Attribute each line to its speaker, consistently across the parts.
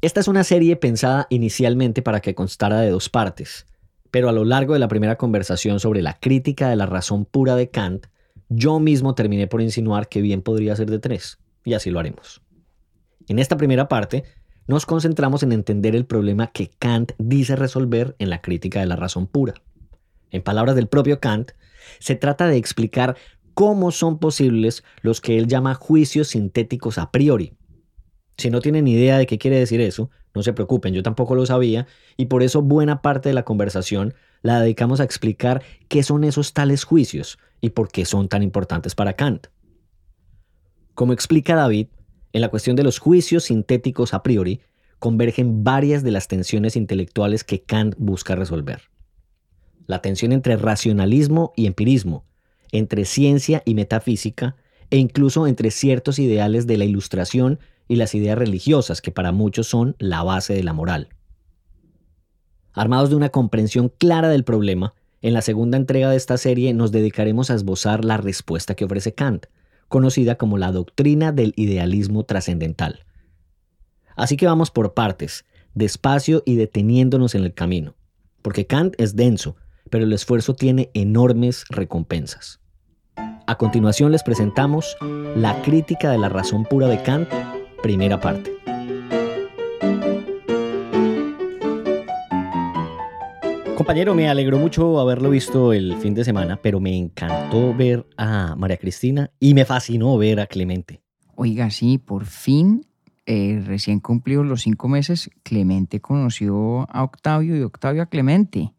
Speaker 1: Esta es una serie pensada inicialmente para que constara de dos partes, pero a lo largo de la primera conversación sobre la crítica de la razón pura de Kant, yo mismo terminé por insinuar que bien podría ser de tres, y así lo haremos. En esta primera parte, nos concentramos en entender el problema que Kant dice resolver en la crítica de la razón pura. En palabras del propio Kant, se trata de explicar cómo son posibles los que él llama juicios sintéticos a priori, si no tienen idea de qué quiere decir eso, no se preocupen, yo tampoco lo sabía y por eso buena parte de la conversación la dedicamos a explicar qué son esos tales juicios y por qué son tan importantes para Kant. Como explica David, en la cuestión de los juicios sintéticos a priori, convergen varias de las tensiones intelectuales que Kant busca resolver. La tensión entre racionalismo y empirismo, entre ciencia y metafísica, e incluso entre ciertos ideales de la ilustración y las ideas religiosas, que para muchos son la base de la moral. Armados de una comprensión clara del problema, en la segunda entrega de esta serie nos dedicaremos a esbozar la respuesta que ofrece Kant, conocida como la doctrina del idealismo trascendental. Así que vamos por partes, despacio y deteniéndonos en el camino, porque Kant es denso, pero el esfuerzo tiene enormes recompensas. A continuación les presentamos la crítica de la razón pura de Kant primera parte. Compañero, me alegró mucho haberlo visto el fin de semana, pero me encantó ver a María Cristina y me fascinó ver a Clemente.
Speaker 2: Oiga, sí, por fin, eh, recién cumplidos los cinco meses, Clemente conoció a Octavio y Octavio a Clemente.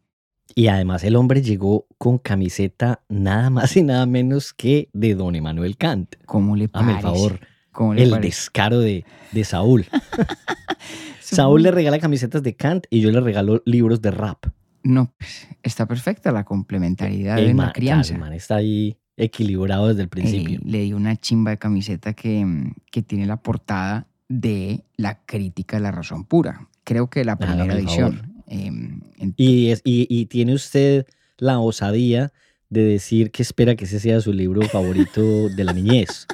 Speaker 1: Y además el hombre llegó con camiseta nada más y nada menos que de Don Emanuel Kant.
Speaker 2: ¿Cómo le parece?
Speaker 1: Dame el favor el descaro de, Saúl. Saúl le regala camisetas de Kant y yo le regalo libros de rap.
Speaker 2: No, pues, está perfecta la complementariedad de una crianza.
Speaker 1: El man está ahí equilibrado desde el principio.
Speaker 2: le di una chimba de camiseta que, que, tiene la portada de la crítica de la razón pura. Creo que la primera edición.
Speaker 1: Em, y, y tiene usted la osadía de decir que espera que ese sea su libro favorito de la niñez.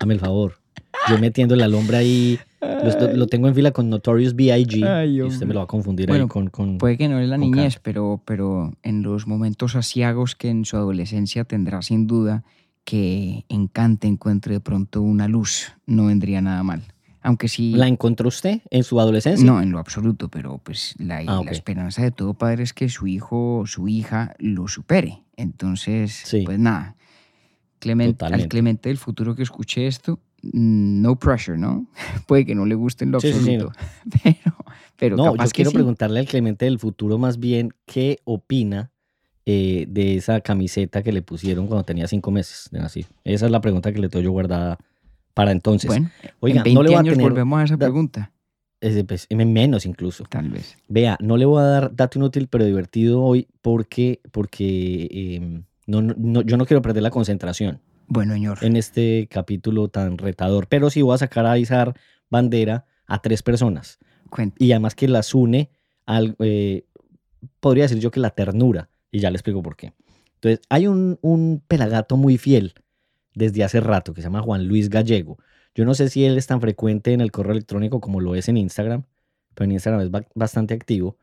Speaker 1: Dame el favor yo metiendo la alfombra ahí, lo, tengo en fila con Notorious B.I.G. y usted me lo va a confundir ahí con, con,
Speaker 2: Puede que no es la niñez, pero, pero en los momentos asiagos que en su adolescencia tendrá sin duda que encante encuentre de pronto una luz, no vendría nada mal. Aunque sí.
Speaker 1: ¿La encontró usted en su adolescencia?
Speaker 2: No, en lo absoluto, pero pues la, ah, la esperanza de todo padre es que su hijo o su hija lo supere. Entonces, pues nada. Clemente, al Clemente del futuro que escuché esto, no pressure, ¿no? Puede que no le guste en lo absoluto. Pero, pero
Speaker 1: no, yo quiero preguntarle al Clemente del futuro más bien qué opina eh, de esa camiseta que le pusieron cuando tenía cinco meses de nacido. Esa es la pregunta que le tengo yo guardada para entonces.
Speaker 2: Bueno, Oiga, en 20 no le voy años a tener, volvemos a esa pregunta.
Speaker 1: Pues, menos incluso.
Speaker 2: Tal vez.
Speaker 1: Vea, no le voy a dar dato inútil, pero divertido hoy porque, porque em, no, no, yo no quiero perder la concentración.
Speaker 2: Bueno, señor.
Speaker 1: En este capítulo tan retador. Pero sí voy a sacar a izar bandera a tres personas. Y además que las une al, eh, podría decir yo que la ternura. Y ya le explico por qué. Entonces, hay un, un pelagato muy fiel desde hace rato que se llama Juan Luis Gallego. Yo no sé si él es tan frecuente en el correo electrónico como lo es en Instagram, pero en Instagram es bastante activo.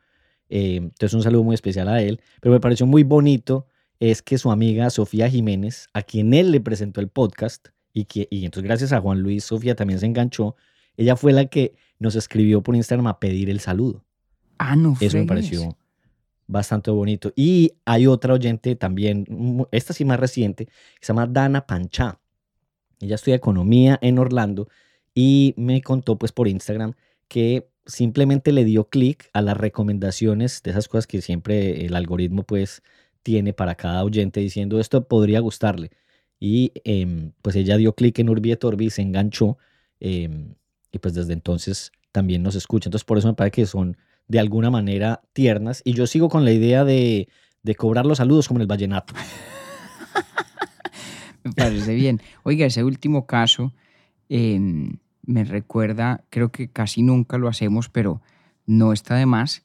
Speaker 1: Eh, entonces, un saludo muy especial a él. Pero me pareció muy bonito es que su amiga Sofía Jiménez, a quien él le presentó el podcast, y, que, y entonces gracias a Juan Luis, Sofía también se enganchó, ella fue la que nos escribió por Instagram a pedir el saludo.
Speaker 2: Ah, no.
Speaker 1: Eso me pareció bastante bonito. Y hay otra oyente también, esta sí más reciente, que se llama Dana Pancha. Ella estudia economía en Orlando y me contó pues por Instagram que simplemente le dio clic a las recomendaciones de esas cosas que siempre el algoritmo pues tiene para cada oyente diciendo esto podría gustarle. Y em, pues ella dio clic en Urbi et Orbi, se enganchó em, y pues desde entonces también nos escucha. Entonces por eso me parece que son de alguna manera tiernas. Y yo sigo con la idea de, cobrar los saludos como en el vallenato.
Speaker 2: me parece bien. Oiga, ese último caso em, me recuerda, creo que casi nunca lo hacemos, pero no está de más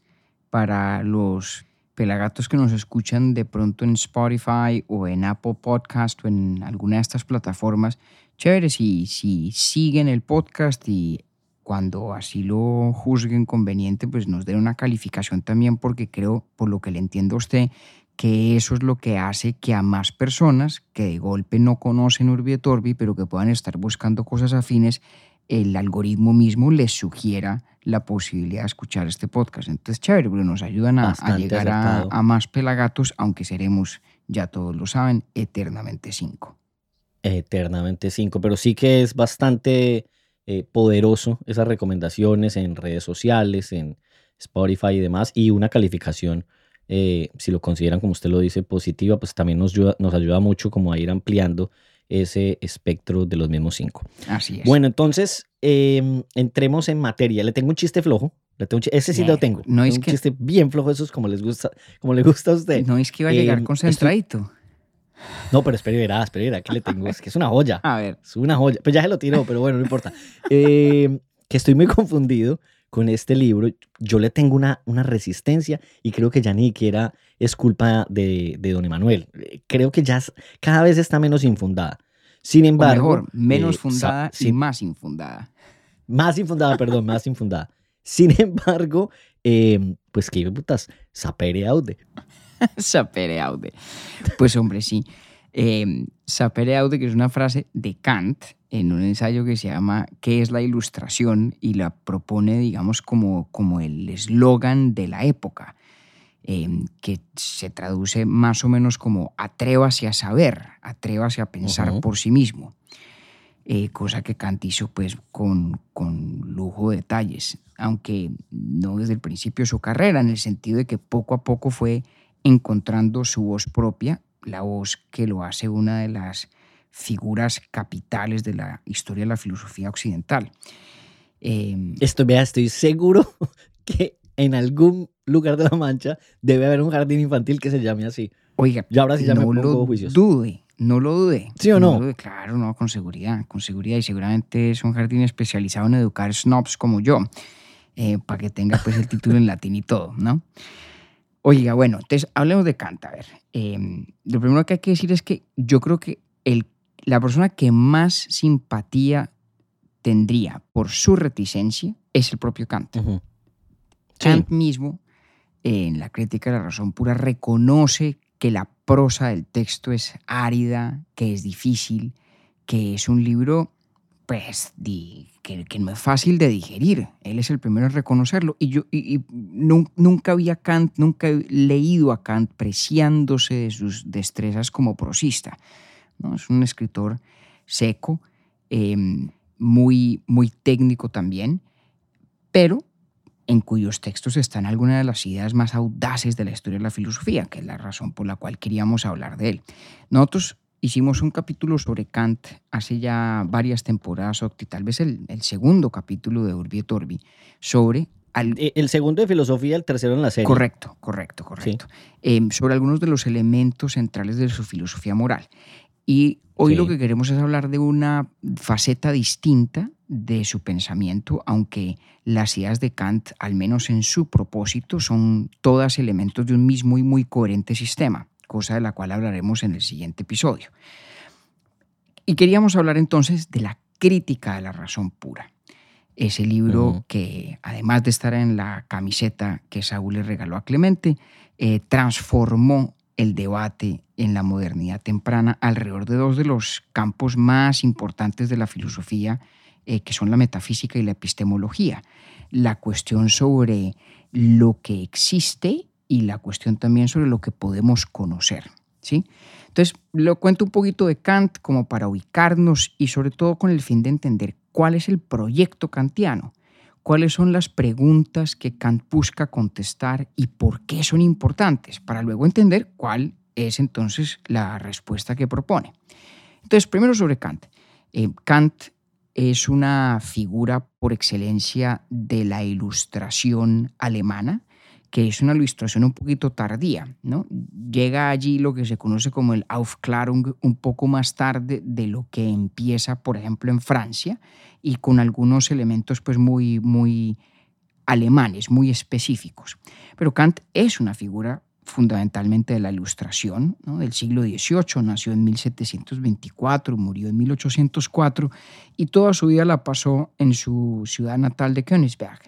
Speaker 2: para los pelagatos que nos escuchan de pronto en Spotify o en Apple Podcast o en alguna de estas plataformas. Chévere si, si siguen el podcast y cuando así lo juzguen conveniente, pues nos den una calificación también, porque creo, por lo que le entiendo a usted, que eso es lo que hace que a más personas que de golpe no conocen Urbi et Orbi, pero que puedan estar buscando cosas afines, el algoritmo mismo les sugiera la posibilidad de escuchar este podcast. Entonces, chévere, nos ayudan a, llegar a, a, más pelagatos, aunque seremos, ya todos lo saben, eternamente cinco.
Speaker 1: Eternamente cinco, pero sí que es bastante eh, poderoso esas recomendaciones en redes sociales, en Spotify y demás, y una calificación, eh, si lo consideran como usted lo dice, positiva, pues también nos ayuda, nos ayuda mucho como a ir ampliando ese espectro de los mismos cinco.
Speaker 2: Así es.
Speaker 1: Bueno, entonces em, entremos en materia. Le tengo un chiste flojo. Le tengo ese sí lo tengo. No es un chiste bien flojo, esos como les gusta, como le gusta a usted.
Speaker 2: No es que iba a llegar em, concentradito.
Speaker 1: No, pero espere, verá, espere, verá, que le tengo. Es que es una joya.
Speaker 2: A ver.
Speaker 1: Es una joya. Pues ya se lo tiró, pero bueno, no importa. Eh, que estoy muy confundido con este libro. Yo le tengo una, una resistencia y creo que ya ni siquiera es culpa de, de don Emanuel. Creo que ya cada vez está menos infundada. Sin embargo.
Speaker 2: mejor, menos eh, fundada y más infundada.
Speaker 1: Más infundada, perdón, más infundada. Sin embargo, eh, pues qué putas, sapere aude.
Speaker 2: sapere aude. Pues hombre, sí. Eh, sapere aude, que es una frase de Kant en un ensayo que se llama ¿Qué es la ilustración? y la propone, digamos, como, como el eslogan de la época, em, que se traduce más o menos como atrévase a saber, atrévase a pensar por sí mismo. Eh, cosa que Kant hizo pues con, con lujo de detalles, aunque no desde el principio de su carrera, en el sentido de que poco a poco fue encontrando su voz propia, la voz que lo hace una de las figuras capitales de la historia de la filosofía occidental.
Speaker 1: Em, Esto, vea, estoy seguro que en algún lugar de la Mancha debe haber un jardín infantil que se llame así.
Speaker 2: Oiga,
Speaker 1: ya ahora sí ya
Speaker 2: no me lo dude, no lo dude.
Speaker 1: ¿Sí o no?
Speaker 2: claro, no, con seguridad, con seguridad. Y seguramente es un jardín especializado en educar snobs como yo, eh, para que tenga pues el título en latín y todo, ¿no? Oiga, bueno, entonces hablemos de Kant. A ver, em, lo primero que hay que decir es que yo creo que el, la persona que más simpatía tendría por su reticencia es el propio Kant. Kant mismo, en la crítica de la razón pura, reconoce que la prosa del texto es árida, que es difícil, que es un libro pues, que, que, no es fácil de digerir. Él es el primero en reconocerlo. Y yo nunca vi Kant, nunca he leído a Kant preciándose de sus destrezas como prosista. ¿no? Es un escritor seco, em, muy, muy técnico también, pero en cuyos textos están algunas de las ideas más audaces de la historia de la filosofía, que es la razón por la cual queríamos hablar de él. Nosotros Hicimos un capítulo sobre Kant hace ya varias temporadas, Octi, tal vez el, segundo capítulo de Urbi et Orbi, sobre...
Speaker 1: Eh, el segundo de filosofía, el tercero en la serie.
Speaker 2: Correcto, correcto, correcto. Em, sobre algunos de los elementos centrales de su filosofía moral. Y hoy lo que queremos es hablar de una faceta distinta de su pensamiento, aunque las ideas de Kant, al menos en su propósito, son todas elementos de un mismo y muy coherente sistema cosa de la cual hablaremos en el siguiente episodio. Y queríamos hablar entonces de la crítica de la razón pura. Ese libro que, además de estar en la camiseta que Saúl le regaló a Clemente, eh, transformó el debate en la modernidad temprana alrededor de dos de los campos más importantes de la filosofía, eh, que son la metafísica y la epistemología. La cuestión sobre lo que existe y la cuestión también sobre lo que podemos conocer. ¿sí? Entonces, lo cuento un poquito de Kant como para ubicarnos y sobre todo con el fin de entender cuál es el proyecto kantiano, cuáles son las preguntas que Kant busca contestar y por qué son importantes, para luego entender cuál es entonces la respuesta que propone. Entonces, primero sobre Kant. Eh, Kant es una figura por excelencia de la ilustración alemana, que es una ilustración un poquito tardía. ¿no? Llega allí lo que se conoce como el Aufklärung un poco más tarde de lo que empieza, por ejemplo, en Francia, y con algunos elementos pues, muy, muy alemanes, muy específicos. Pero Kant es una figura fundamentalmente de la Ilustración del siglo XVIII. Nació en 1724, murió en 1804 y toda su vida la pasó en su ciudad natal de Königsberg,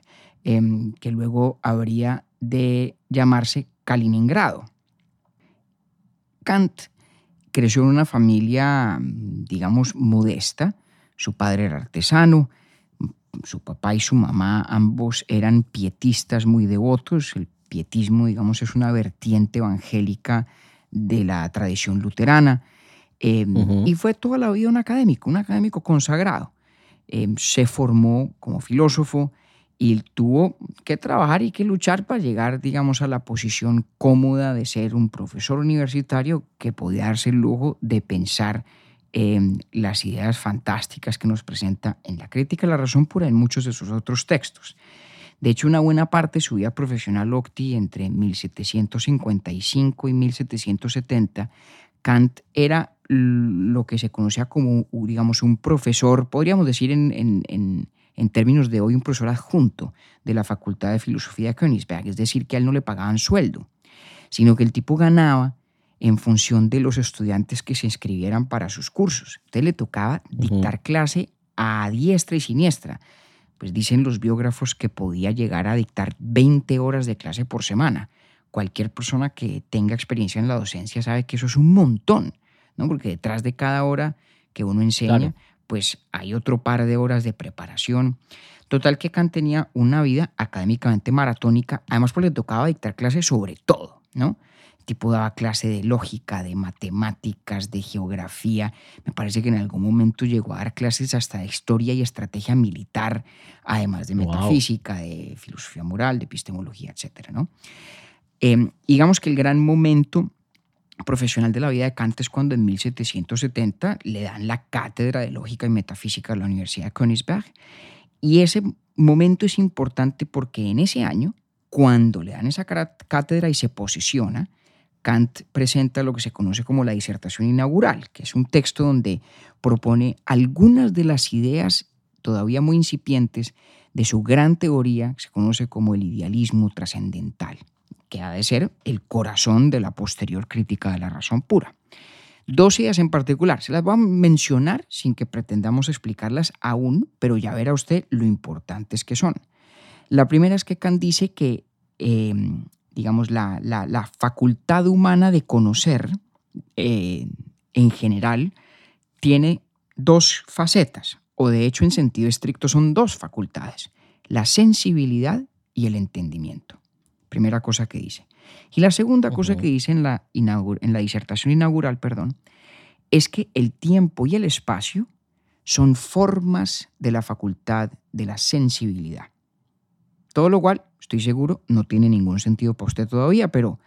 Speaker 2: em, que luego habría de llamarse Kaliningrado. Kant creció en una familia, digamos, modesta. Su padre era artesano, su papá y su mamá ambos eran pietistas muy devotos. El pietismo, digamos, es una vertiente evangélica de la tradición luterana. Em, y fue toda la vida un académico, un académico consagrado. Em, se formó como filósofo y tuvo que trabajar y que luchar para llegar, digamos, a la posición cómoda de ser un profesor universitario que podía darse el lujo de pensar en las ideas fantásticas que nos presenta en la crítica de la razón pura en muchos de sus otros textos. De hecho, una buena parte de su vida profesional Octi entre 1755 y 1770, Kant era lo que se conocía como, digamos, un profesor, podríamos decir en, términos de hoy, un profesor adjunto de la Facultad de Filosofía de Königsberg, es decir, que a él no le pagaban sueldo, sino que el tipo ganaba en función de los estudiantes que se inscribieran para sus cursos. Entonces le tocaba dictar clase a diestra y siniestra pues dicen los biógrafos que podía llegar a dictar 20 horas de clase por semana. Cualquier persona que tenga experiencia en la docencia sabe que eso es un montón, ¿no? Porque detrás de cada hora que uno enseña, pues hay otro par de horas de preparación. Total que Kant tenía una vida académicamente maratónica, además porque le tocaba dictar clases sobre todo, ¿no? tipo daba clase de lógica, de matemáticas, de geografía. Me parece que en algún momento llegó a dar clases hasta de historia y estrategia militar, además de metafísica, de filosofía moral, de epistemología, etc. ¿no? Em, digamos que el gran momento profesional de la vida de Kant es cuando en 1770 le dan la cátedra de lógica y metafísica de la Universidad de Königsberg. Y ese momento es importante porque en ese año, cuando le dan esa cátedra y se posiciona, Kant presenta lo que se conoce como la disertación inaugural, que es un texto donde propone algunas de las ideas todavía muy incipientes de su gran teoría, que se conoce como el idealismo trascendental, que ha de ser el corazón de la posterior crítica de la razón pura. Dos ideas en particular, se las voy a mencionar sin que pretendamos explicarlas aún, pero ya verá usted lo importantes que son. La primera es que Kant dice que eh, digamos, la, facultad humana de conocer eh, en general tiene dos facetas, o de hecho en sentido estricto son dos facultades, la sensibilidad y el entendimiento. Primera cosa que dice. Y la segunda cosa que dice en la, en la disertación inaugural, perdón, es que el tiempo y el espacio son formas de la facultad de la sensibilidad. Todo lo cual, estoy seguro, no tiene ningún sentido para usted todavía, pero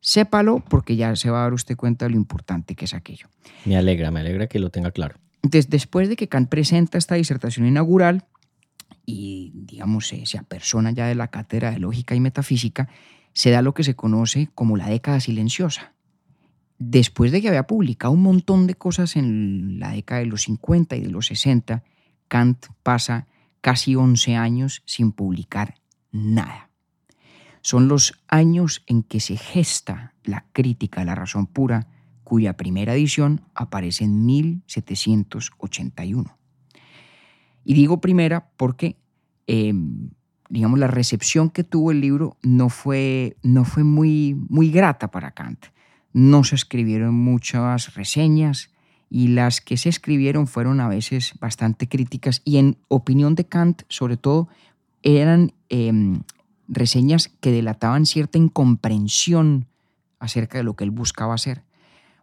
Speaker 2: sépalo porque ya se va a dar usted cuenta de lo importante que es aquello.
Speaker 1: Me alegra, me alegra que lo tenga claro.
Speaker 2: Entonces, después de que Kant presenta esta disertación inaugural y, digamos, se, apersona ya de la cátedra de lógica y metafísica, se da lo que se conoce como la década silenciosa. Después de que había publicado un montón de cosas en la década de los 50 y de los 60, Kant pasa casi 11 años sin publicar nada. Son los años en que se gesta la crítica a la razón pura, cuya primera edición aparece en 1781. Y digo primera porque, em, digamos, la recepción que tuvo el libro no fue, no fue muy, muy grata para Kant. No se escribieron muchas reseñas y las que se escribieron fueron a veces bastante críticas y en opinión de Kant, sobre todo, eran em, reseñas que delataban cierta incomprensión acerca de lo que él buscaba hacer,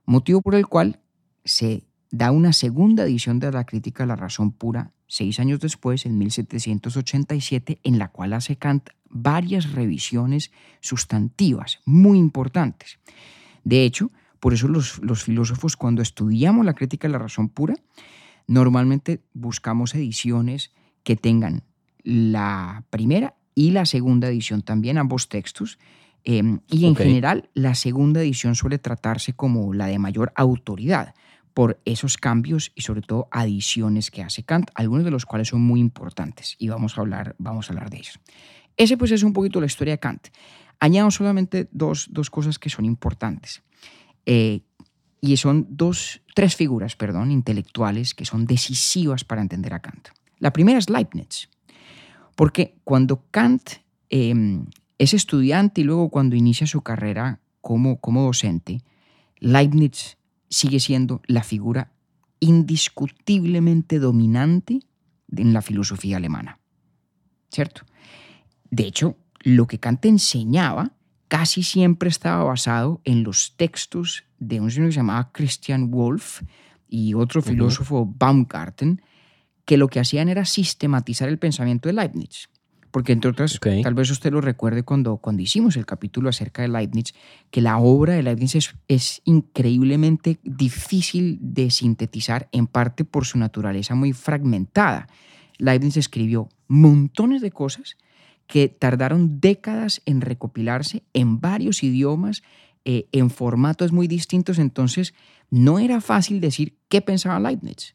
Speaker 2: motivo por el cual se da una segunda edición de la crítica de la razón pura seis años después, en 1787, en la cual hace Kant varias revisiones sustantivas muy importantes. De hecho, por eso los, los filósofos cuando estudiamos la crítica de la razón pura, Normalmente buscamos ediciones que tengan la primera y la segunda edición también, ambos textos. Em, y en general, la segunda edición suele tratarse como la de mayor autoridad por esos cambios y sobre todo adiciones que hace Kant, algunos de los cuales son muy importantes y vamos a hablar, vamos a hablar de ellos. Ese pues es un poquito la historia de Kant. Añado solamente dos, dos cosas que son importantes. Eh, y son dos, tres figuras, perdón, intelectuales que son decisivas para entender a Kant. La primera es Leibniz, porque cuando Kant em, es estudiante y luego cuando inicia su carrera como, como docente, Leibniz sigue siendo la figura indiscutiblemente dominante en la filosofía alemana. ¿Cierto? De hecho, lo que Kant enseñaba casi siempre estaba basado en los textos de un señor que se llamaba Christian Wolff y otro filósofo Baumgarten, que lo que hacían era sistematizar el pensamiento de Leibniz. Porque entre otras, tal vez usted lo recuerde cuando, cuando hicimos el capítulo acerca de Leibniz, que la obra de Leibniz es, es increíblemente difícil de sintetizar, en parte por su naturaleza muy fragmentada. Leibniz escribió montones de cosas que tardaron décadas en recopilarse en varios idiomas, eh, en formatos muy distintos, entonces no era fácil decir qué pensaba Leibniz.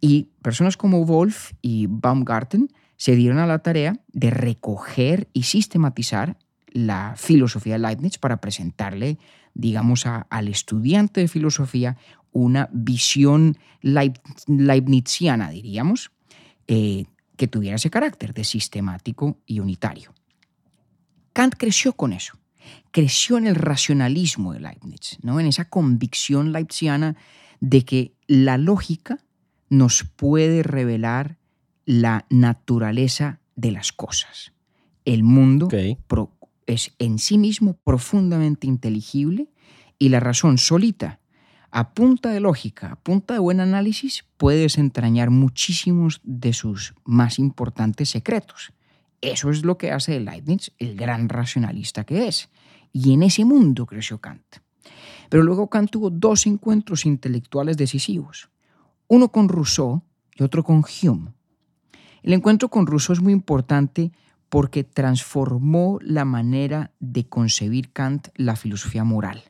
Speaker 2: Y personas como Wolf y Baumgarten se dieron a la tarea de recoger y sistematizar la filosofía de Leibniz para presentarle, digamos, al estudiante de filosofía una visión leibniziana, diríamos, eh, que tuviera ese carácter de sistemático y unitario. Kant creció con eso, creció en el racionalismo de Leibniz, ¿no? en esa convicción leibniziana de que la lógica nos puede revelar la naturaleza de las cosas. El mundo es en sí mismo profundamente inteligible y la razón solita a punta de lógica, a punta de buen análisis, puede desentrañar muchísimos de sus más importantes secretos. Eso es lo que hace de Leibniz el gran racionalista que es. Y en ese mundo creció Kant. Pero luego Kant tuvo dos encuentros intelectuales decisivos. Uno con Rousseau y otro con Hume. El encuentro con Rousseau es muy importante porque transformó la manera de concebir Kant la filosofía moral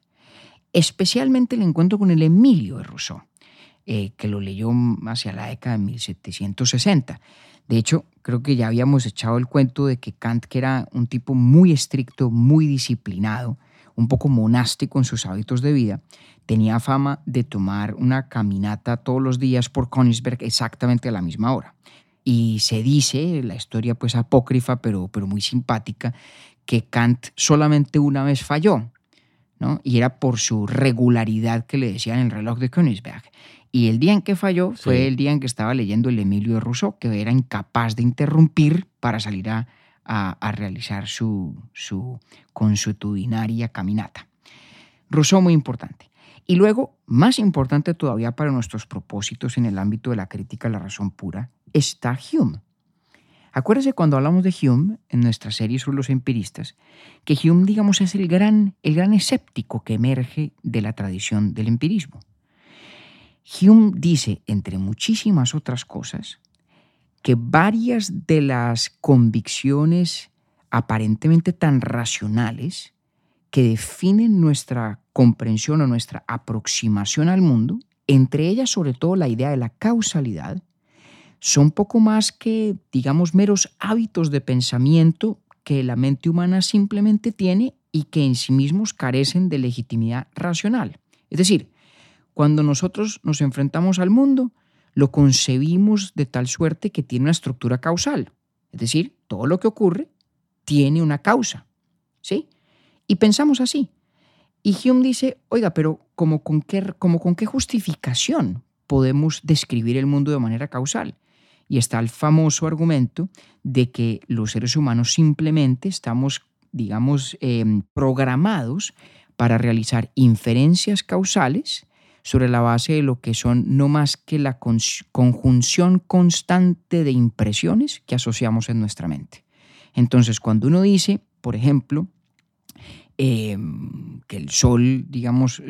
Speaker 2: especialmente el encuentro con el Emilio de Rousseau, eh, que lo leyó hacia la década de 1760. De hecho, creo que ya habíamos echado el cuento de que Kant, que era un tipo muy estricto, muy disciplinado, un poco monástico en sus hábitos de vida, tenía fama de tomar una caminata todos los días por Königsberg exactamente a la misma hora. Y se dice, la historia pues apócrifa, pero, pero muy simpática, que Kant solamente una vez falló y era por su regularidad que le decían el reloj de Königsberg. Y el día en que falló fue el día en que estaba leyendo el Emilio de Rousseau, que era incapaz de interrumpir para salir a, realizar su, su consuetudinaria caminata. Rousseau muy importante. Y luego, más importante todavía para nuestros propósitos en el ámbito de la crítica a la razón pura, está Hume. Acuérdese cuando hablamos de Hume en nuestra serie sobre los empiristas, que Hume, digamos, es el gran, el gran escéptico que emerge de la tradición del empirismo. Hume dice, entre muchísimas otras cosas, que varias de las convicciones aparentemente tan racionales que definen nuestra comprensión o nuestra aproximación al mundo, entre ellas sobre todo la idea de la causalidad, son poco más que, digamos, meros hábitos de pensamiento que la mente humana simplemente tiene y que en sí mismos carecen de legitimidad racional. Es decir, cuando nosotros nos enfrentamos al mundo, lo concebimos de tal suerte que tiene una estructura causal. Es decir, todo lo que ocurre tiene una causa. ¿Sí? Y pensamos así. Y Hume dice, oiga, pero ¿como con qué, como con qué justificación podemos describir el mundo de manera causal? Y está el famoso argumento de que los seres humanos simplemente estamos, digamos, em, programados para realizar inferencias causales sobre la base de lo que son no más que la conjunción constante de impresiones que asociamos en nuestra mente. Entonces, cuando uno dice, por ejemplo, em, que el sol, digamos,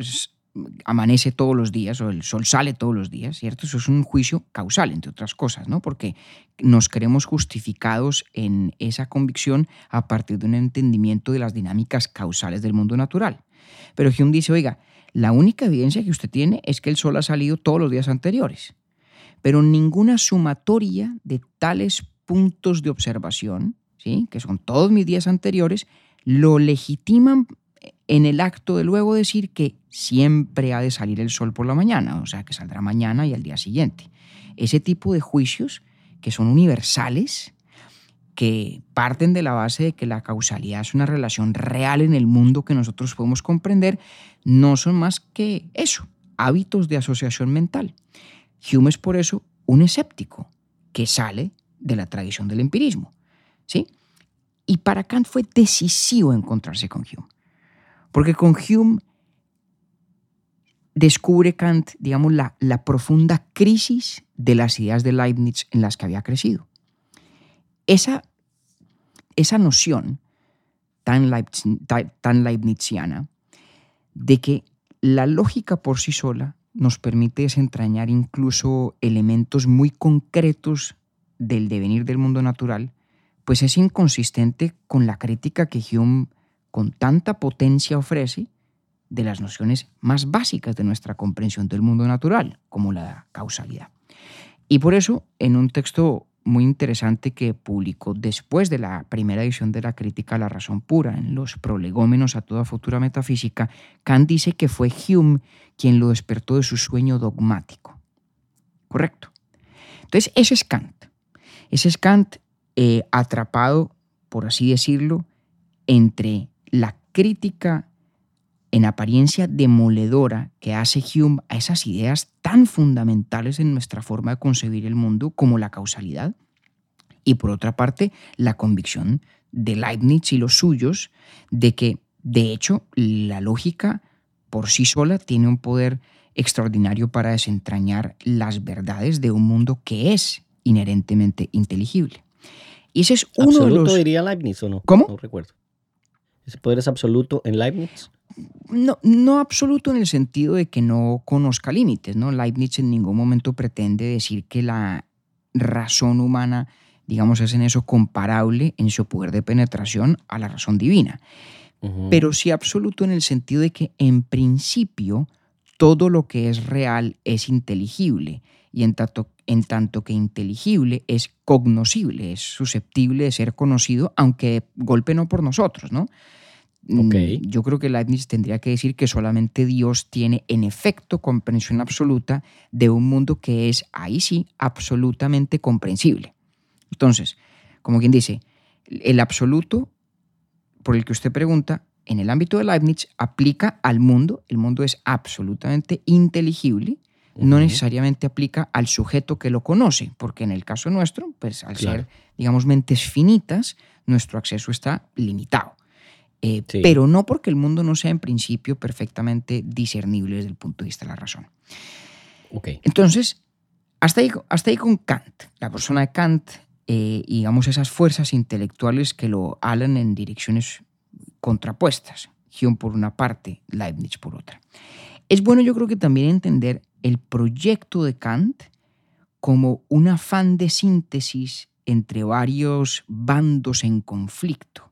Speaker 2: amanece todos los días o el sol sale todos los días, ¿cierto? Eso es un juicio causal, entre otras cosas, ¿no? Porque nos creemos justificados en esa convicción a partir de un entendimiento de las dinámicas causales del mundo natural. Pero Hume dice, oiga, la única evidencia que usted tiene es que el sol ha salido todos los días anteriores, pero ninguna sumatoria de tales puntos de observación, ¿sí? que son todos mis días anteriores, lo legitiman en el acto de luego decir que siempre ha de salir el sol por la mañana, o sea, que saldrá mañana y al día siguiente. Ese tipo de juicios que son universales, que parten de la base de que la causalidad es una relación real en el mundo que nosotros podemos comprender, no son más que eso, hábitos de asociación mental. Hume es por eso un escéptico que sale de la tradición del empirismo. ¿sí? Y para Kant fue decisivo encontrarse con Hume, porque con Hume descubre Kant, digamos, la, profunda crisis de las ideas de Leibniz en las que había crecido. Esa, esa noción tan, tan leibniziana de que la lógica por sí sola nos permite desentrañar incluso elementos muy concretos del devenir del mundo natural, pues es inconsistente con la crítica que Hume con tanta potencia ofrece de las nociones más básicas de nuestra comprensión del mundo natural, como la causalidad. Y por eso, en un texto muy interesante que publicó después de la primera edición de la crítica a la razón pura, en los prolegómenos a toda futura metafísica, Kant dice que fue Hume quien lo despertó de su sueño dogmático. ¿Correcto? Entonces, ese es Kant. Ese es Kant eh, atrapado, por así decirlo, entre la crítica en apariencia demoledora que hace Hume a esas ideas tan fundamentales en nuestra forma de concebir el mundo como la causalidad, y por otra parte la convicción de Leibniz y los suyos de que, de hecho, la lógica por sí sola tiene un poder extraordinario para desentrañar las verdades de un mundo que es inherentemente inteligible. Y ese es uno de los...
Speaker 1: diría Leibniz o no?
Speaker 2: ¿Cómo?
Speaker 1: No recuerdo. ¿Ese poder es absoluto en Leibniz?
Speaker 2: no, no absoluto en el sentido de que no conozca límites, ¿no? Leibniz en ningún momento pretende decir que la razón humana, digamos, es en eso comparable en su poder de penetración a la razón divina. Pero sí absoluto en el sentido de que en principio todo lo que es real es inteligible y en tanto, en tanto que inteligible es cognoscible, es susceptible de ser conocido, aunque golpe no por nosotros, ¿no? Mm, yo creo que Leibniz tendría que decir que solamente Dios tiene en efecto comprensión absoluta de un mundo que es, ahí sí, absolutamente comprensible. Entonces, como quien dice, el absoluto por el que usted pregunta, en el ámbito de Leibniz, aplica al mundo, el mundo es absolutamente inteligible, no necesariamente aplica al sujeto que lo conoce, porque en el caso nuestro, pues al ser, digamos, mentes finitas, nuestro acceso está limitado. Eh, pero no porque el mundo no sea en principio perfectamente discernible desde el punto de vista de la razón. Entonces, hasta ahí, hasta ahí con Kant, la persona de Kant, eh, y digamos esas fuerzas intelectuales que lo alan en direcciones contrapuestas, Hume por una parte, Leibniz por otra. Es bueno yo creo que también entender el proyecto de Kant como un afán de síntesis entre varios bandos en conflicto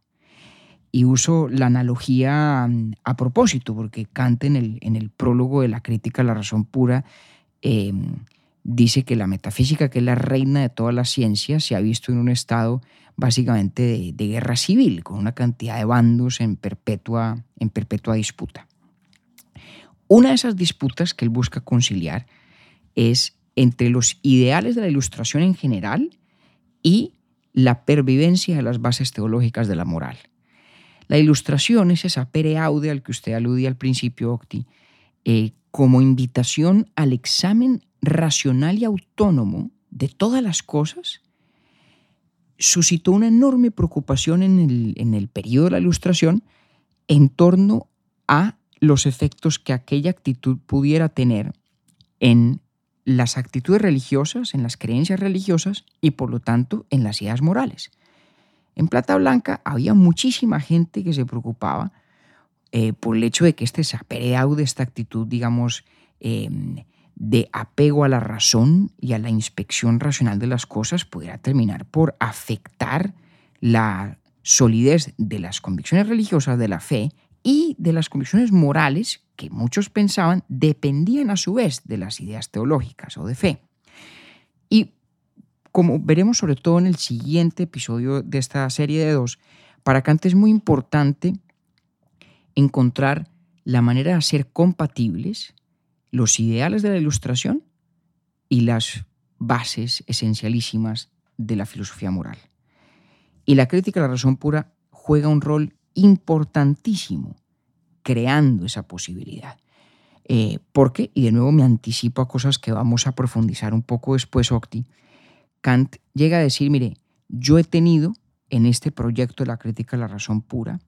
Speaker 2: y uso la analogía mm, a propósito, porque Kant en el, en el prólogo de la crítica a la razón pura em, dice que la metafísica, que es la reina de todas las ciencias, se ha visto en un estado básicamente de, guerra civil, con una cantidad de bandos en perpetua, en perpetua disputa. Una de esas disputas que él busca conciliar es entre los ideales de la ilustración en general y la pervivencia de las bases teológicas de la moral. La ilustración es esa pereaude al que usted aludía al principio, Octi, eh, como invitación al examen racional y autónomo de todas las cosas, suscitó una enorme preocupación en el, en el periodo de la ilustración en torno a los efectos que aquella actitud pudiera tener en las actitudes religiosas, en las creencias religiosas y por lo tanto en las ideas morales. En Plata Blanca había muchísima gente que se preocupaba eh, por el hecho de que este se de esta actitud, digamos, em, de apego a la razón y a la inspección racional de las cosas, pudiera terminar por afectar la solidez de las convicciones religiosas, de la fe y de las convicciones morales que muchos pensaban dependían a su vez de las ideas teológicas o de fe. Y como veremos sobre todo en el siguiente episodio de esta serie de dos, para Kant es muy importante encontrar la manera de hacer compatibles los ideales de la ilustración y las bases esencialísimas de la filosofía moral. Y la crítica de la razón pura juega un rol importantísimo creando esa posibilidad. Eh, porque, y de nuevo me anticipo a cosas que vamos a profundizar un poco después, Octi, Kant llega a decir, mire, yo he tenido en este proyecto de la crítica de la razón pura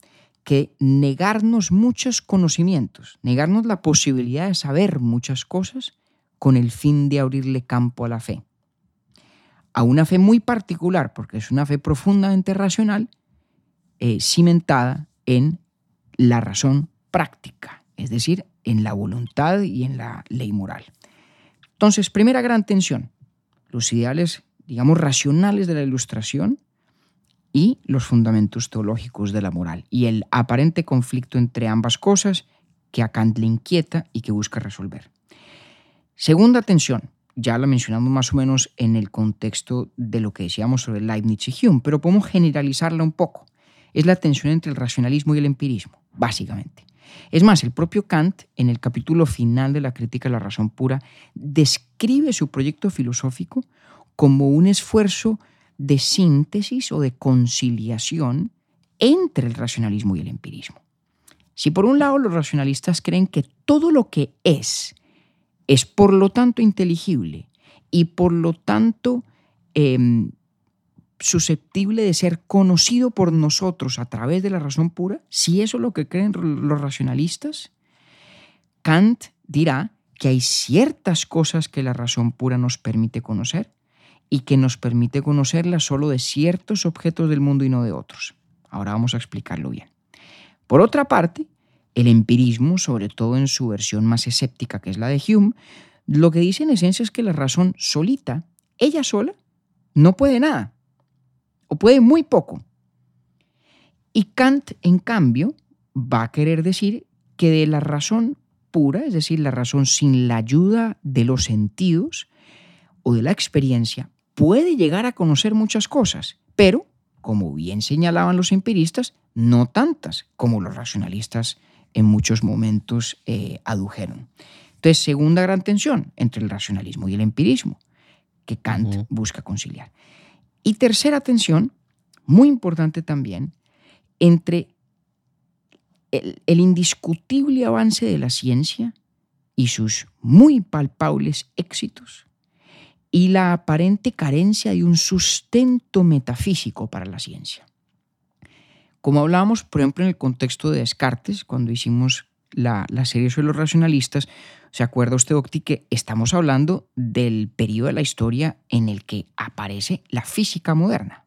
Speaker 2: que negarnos muchos conocimientos, negarnos la posibilidad de saber muchas cosas con el fin de abrirle campo a la fe. A una fe muy particular, porque es una fe profundamente racional, eh, cimentada en la razón práctica, es decir, en la voluntad y en la ley moral. Entonces, primera gran tensión, los ideales, digamos, racionales de la ilustración y los fundamentos teológicos de la moral y el aparente conflicto entre ambas cosas que a Kant le inquieta y que busca resolver. Segunda tensión, ya la mencionamos más o menos en el contexto de lo que decíamos sobre Leibniz y Hume, pero podemos generalizarla un poco. Es la tensión entre el racionalismo y el empirismo, básicamente. Es más, el propio Kant, en el capítulo final de la crítica de la razón pura, describe su proyecto filosófico como un esfuerzo de síntesis o de conciliación entre el racionalismo y el empirismo. Si por un lado los racionalistas creen que todo lo que es es por lo tanto inteligible y por lo tanto em, susceptible de ser conocido por nosotros a través de la razón pura, si eso es lo que creen los racionalistas, Kant dirá que hay ciertas cosas que la razón pura nos permite conocer y que nos permite conocerla solo de ciertos objetos del mundo y no de otros. Ahora vamos a explicarlo bien. Por otra parte, el empirismo, sobre todo en su versión más escéptica, que es la de Hume, lo que dice en esencia es que la razón solita, ella sola, no puede nada, o puede muy poco. Y Kant, en cambio, va a querer decir que de la razón pura, es decir, la razón sin la ayuda de los sentidos o de la experiencia, puede llegar a conocer muchas cosas, pero, como bien señalaban los empiristas, no tantas como los racionalistas en muchos momentos eh, adujeron. Entonces, segunda gran tensión entre el racionalismo y el empirismo, que Kant busca conciliar. Y tercera tensión, muy importante también, entre el indiscutible avance de la ciencia y sus muy palpables éxitos y la aparente carencia de un sustento metafísico para la ciencia. Como hablábamos, por ejemplo, en el contexto de Descartes, cuando hicimos la, serie sobre los racionalistas, ¿se acuerda usted, Octi, que estamos hablando del periodo de la historia en el que aparece la física moderna?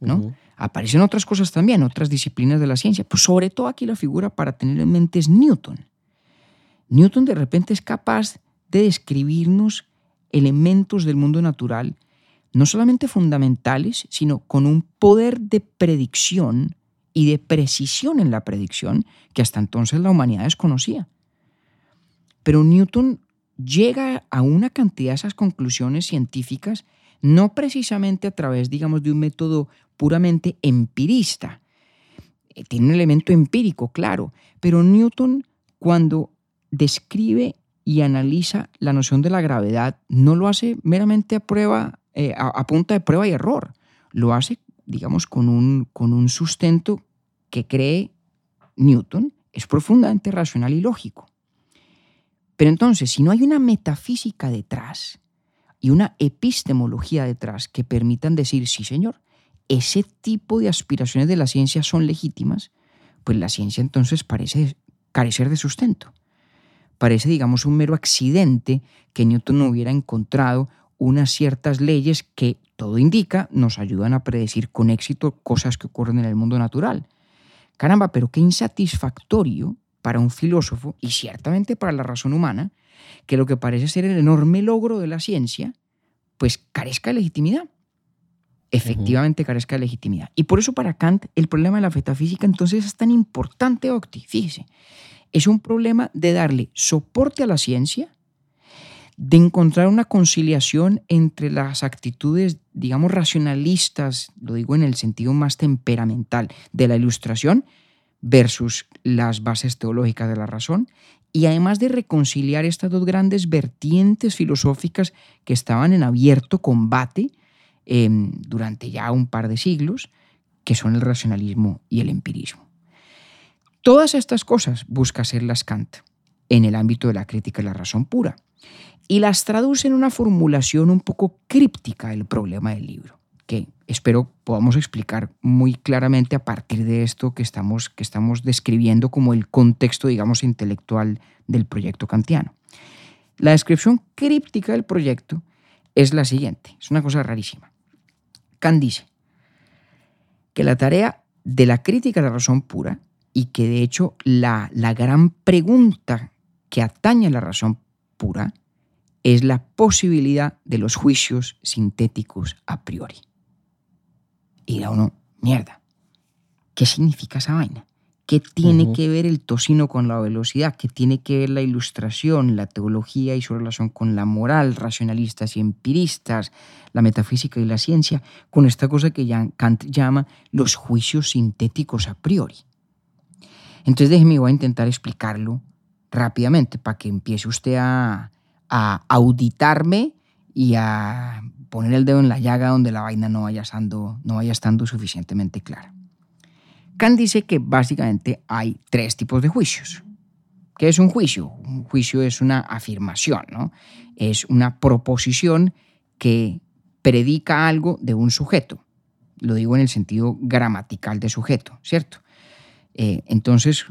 Speaker 2: ¿no? Aparecen otras cosas también, otras disciplinas de la ciencia. Pues sobre todo aquí la figura para tener en mente es Newton. Newton de repente es capaz de describirnos elementos del mundo natural, no solamente fundamentales, sino con un poder de predicción y de precisión en la predicción que hasta entonces la humanidad desconocía. Pero Newton llega a una cantidad de esas conclusiones científicas no precisamente a través, digamos, de un método puramente empirista. Eh, tiene un elemento empírico, claro, pero Newton cuando describe y analiza la noción de la gravedad, no lo hace meramente a prueba, eh, a, punta de prueba y error. Lo hace, digamos, con un, con un sustento que cree Newton, es profundamente racional y lógico. Pero entonces, si no hay una metafísica detrás y una epistemología detrás que permitan decir, sí, señor, ese tipo de aspiraciones de la ciencia son legítimas, pues la ciencia entonces parece carecer de sustento parece, digamos, un mero accidente que Newton no hubiera encontrado unas ciertas leyes que, todo indica, nos ayudan a predecir con éxito cosas que ocurren en el mundo natural. caramba, pero qué insatisfactorio para un filósofo y ciertamente para la razón humana que lo que parece ser el enorme logro de la ciencia, pues carezca de legitimidad. Efectivamente carezca de legitimidad. Y por eso para Kant el problema de la metafísica entonces es tan importante, Octi. Fíjese, es un problema de darle soporte a la ciencia, de encontrar una conciliación entre las actitudes, digamos, racionalistas, lo digo en el sentido más temperamental, de la ilustración versus las bases teológicas de la razón, y además de reconciliar estas dos grandes vertientes filosóficas que estaban en abierto combate em, durante ya un par de siglos, que son el racionalismo y el empirismo. Todas estas cosas busca hacerlas Kant en el ámbito de la crítica de la razón pura y las traduce en una formulación un poco críptica del problema del libro, que espero podamos explicar muy claramente a partir de esto que estamos, describiendo como el contexto, digamos, intelectual del proyecto kantiano. La descripción críptica del proyecto es la siguiente, es una cosa rarísima. Kant dice que la tarea de la crítica de la razón pura y que de hecho la, la gran pregunta que atañe a la razón pura es la posibilidad de los juicios sintéticos a priori. Y da uno, mierda, ¿qué significa esa vaina? ¿Qué tiene que ver el tocino con la velocidad? ¿Qué tiene que ver la ilustración, la teología y su relación con la moral, racionalistas y empiristas, la metafísica y la ciencia, con esta cosa que Kant llama los juicios sintéticos a priori? Entonces déjeme, voy a intentar explicarlo rápidamente para que empiece usted a, auditarme y a poner el dedo en la llaga donde la vaina no vaya estando, no vaya estando suficientemente clara. Kant dice que básicamente hay tres tipos de juicios. ¿Qué es un juicio? Un juicio es una afirmación, ¿no? Es una proposición que predica algo de un sujeto. Lo digo en el sentido gramatical de sujeto, ¿cierto? Eh, entonces,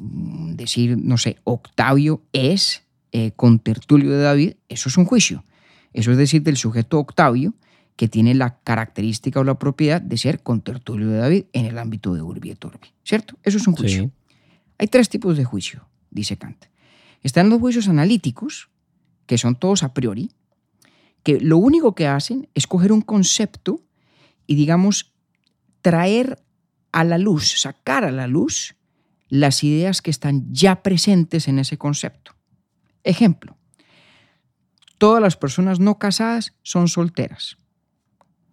Speaker 2: Mm, decir, no sé, Octavio es eh, con Tertulio de David, eso es un juicio. Eso es decir, del sujeto Octavio, que tiene la característica o la propiedad de ser con Tertulio de David en el ámbito de Urbi et Orbi. ¿Cierto? Eso es un juicio. Hay tres tipos de juicio, dice Kant. Están los juicios analíticos, que son todos a priori, que lo único que hacen es coger un concepto y, digamos, traer a la luz, sacar a la luz las ideas que están ya presentes en ese concepto. Ejemplo, todas las personas no casadas son solteras.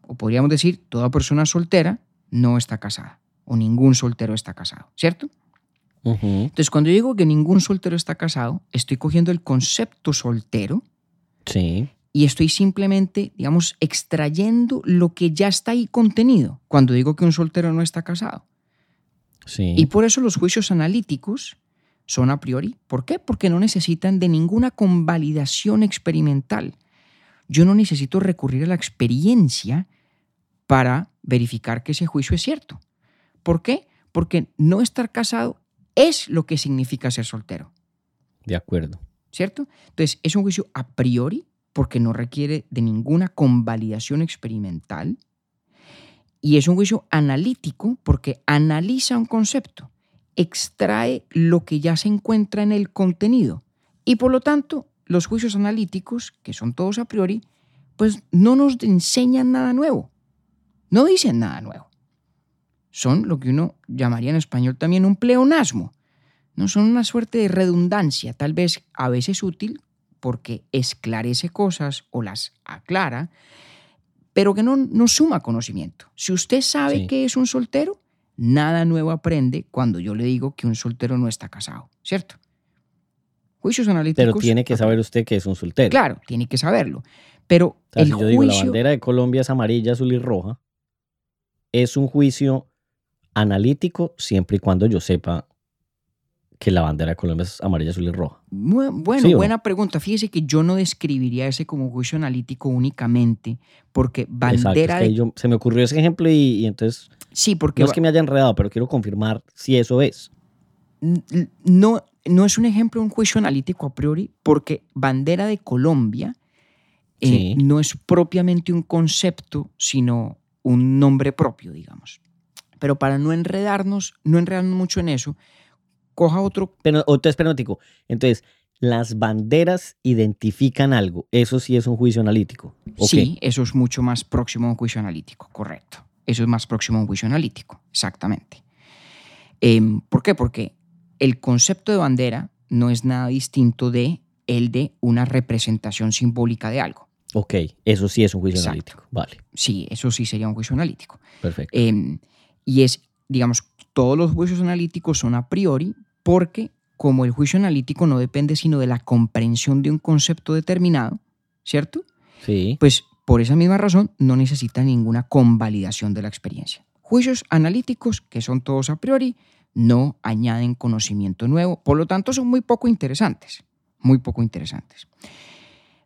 Speaker 2: O podríamos decir, toda persona soltera no está casada. O ningún soltero está casado, ¿cierto? Entonces, cuando yo digo que ningún soltero está casado, estoy cogiendo el concepto soltero
Speaker 1: sí.
Speaker 2: y estoy simplemente, digamos, extrayendo lo que ya está ahí contenido cuando digo que un soltero no está casado. Y por eso los juicios analíticos son a priori. ¿Por qué? Porque no necesitan de ninguna convalidación experimental. Yo no necesito recurrir a la experiencia para verificar que ese juicio es cierto. ¿Por qué? Porque no estar casado es lo que significa ser soltero.
Speaker 1: De acuerdo.
Speaker 2: ¿Cierto? Entonces, es un juicio a priori porque no requiere de ninguna convalidación experimental y es un juicio analítico porque analiza un concepto, extrae lo que ya se encuentra en el contenido. Y por lo tanto, los juicios analíticos, que son todos a priori, pues no nos enseñan nada nuevo. No dicen nada nuevo. Son lo que uno llamaría en español también un pleonasmo. No son una suerte de redundancia, tal vez a veces útil porque esclarece cosas o las aclara, pero que no, no suma conocimiento. Si usted sabe que es un soltero, nada nuevo aprende cuando yo le digo que un soltero no está casado, ¿cierto? Juicios analíticos.
Speaker 1: Pero tiene que saber usted que es un soltero.
Speaker 2: Claro, tiene que saberlo. Pero
Speaker 1: el si yo digo la bandera de Colombia es amarilla, azul y roja, es un juicio analítico siempre y cuando yo sepa que la bandera de Colombia es amarilla, azul y roja?
Speaker 2: bueno, buena pregunta. Fíjese que yo no describiría ese como juicio analítico únicamente, porque bandera.
Speaker 1: se me ocurrió ese ejemplo y, entonces.
Speaker 2: Sí, porque.
Speaker 1: No es que me haya enredado, pero quiero confirmar si eso es.
Speaker 2: No, no es un ejemplo de un juicio analítico a priori, porque bandera de Colombia eh, no es propiamente un concepto, sino un nombre propio, digamos. Pero para no enredarnos, no enredarnos mucho en eso, coja otro.
Speaker 1: Pero, entonces, tico. Entonces, las banderas identifican algo. Eso sí es un juicio analítico.
Speaker 2: Sí, eso es mucho más próximo a un juicio analítico, correcto. Eso es más próximo a un juicio analítico, exactamente. Em, ¿Por qué? Porque el concepto de bandera no es nada distinto de el de una representación simbólica de algo.
Speaker 1: Ok, eso sí es un juicio analítico. Vale.
Speaker 2: Sí, eso sí sería un juicio analítico.
Speaker 1: Perfecto.
Speaker 2: Em, y es, digamos, todos los juicios analíticos son a priori porque como el juicio analítico no depende sino de la comprensión de un concepto determinado, ¿cierto?
Speaker 1: Sí.
Speaker 2: Pues por esa misma razón no necesita ninguna convalidación de la experiencia. Juicios analíticos, que son todos a priori, no añaden conocimiento nuevo, por lo tanto son muy poco interesantes, muy poco interesantes.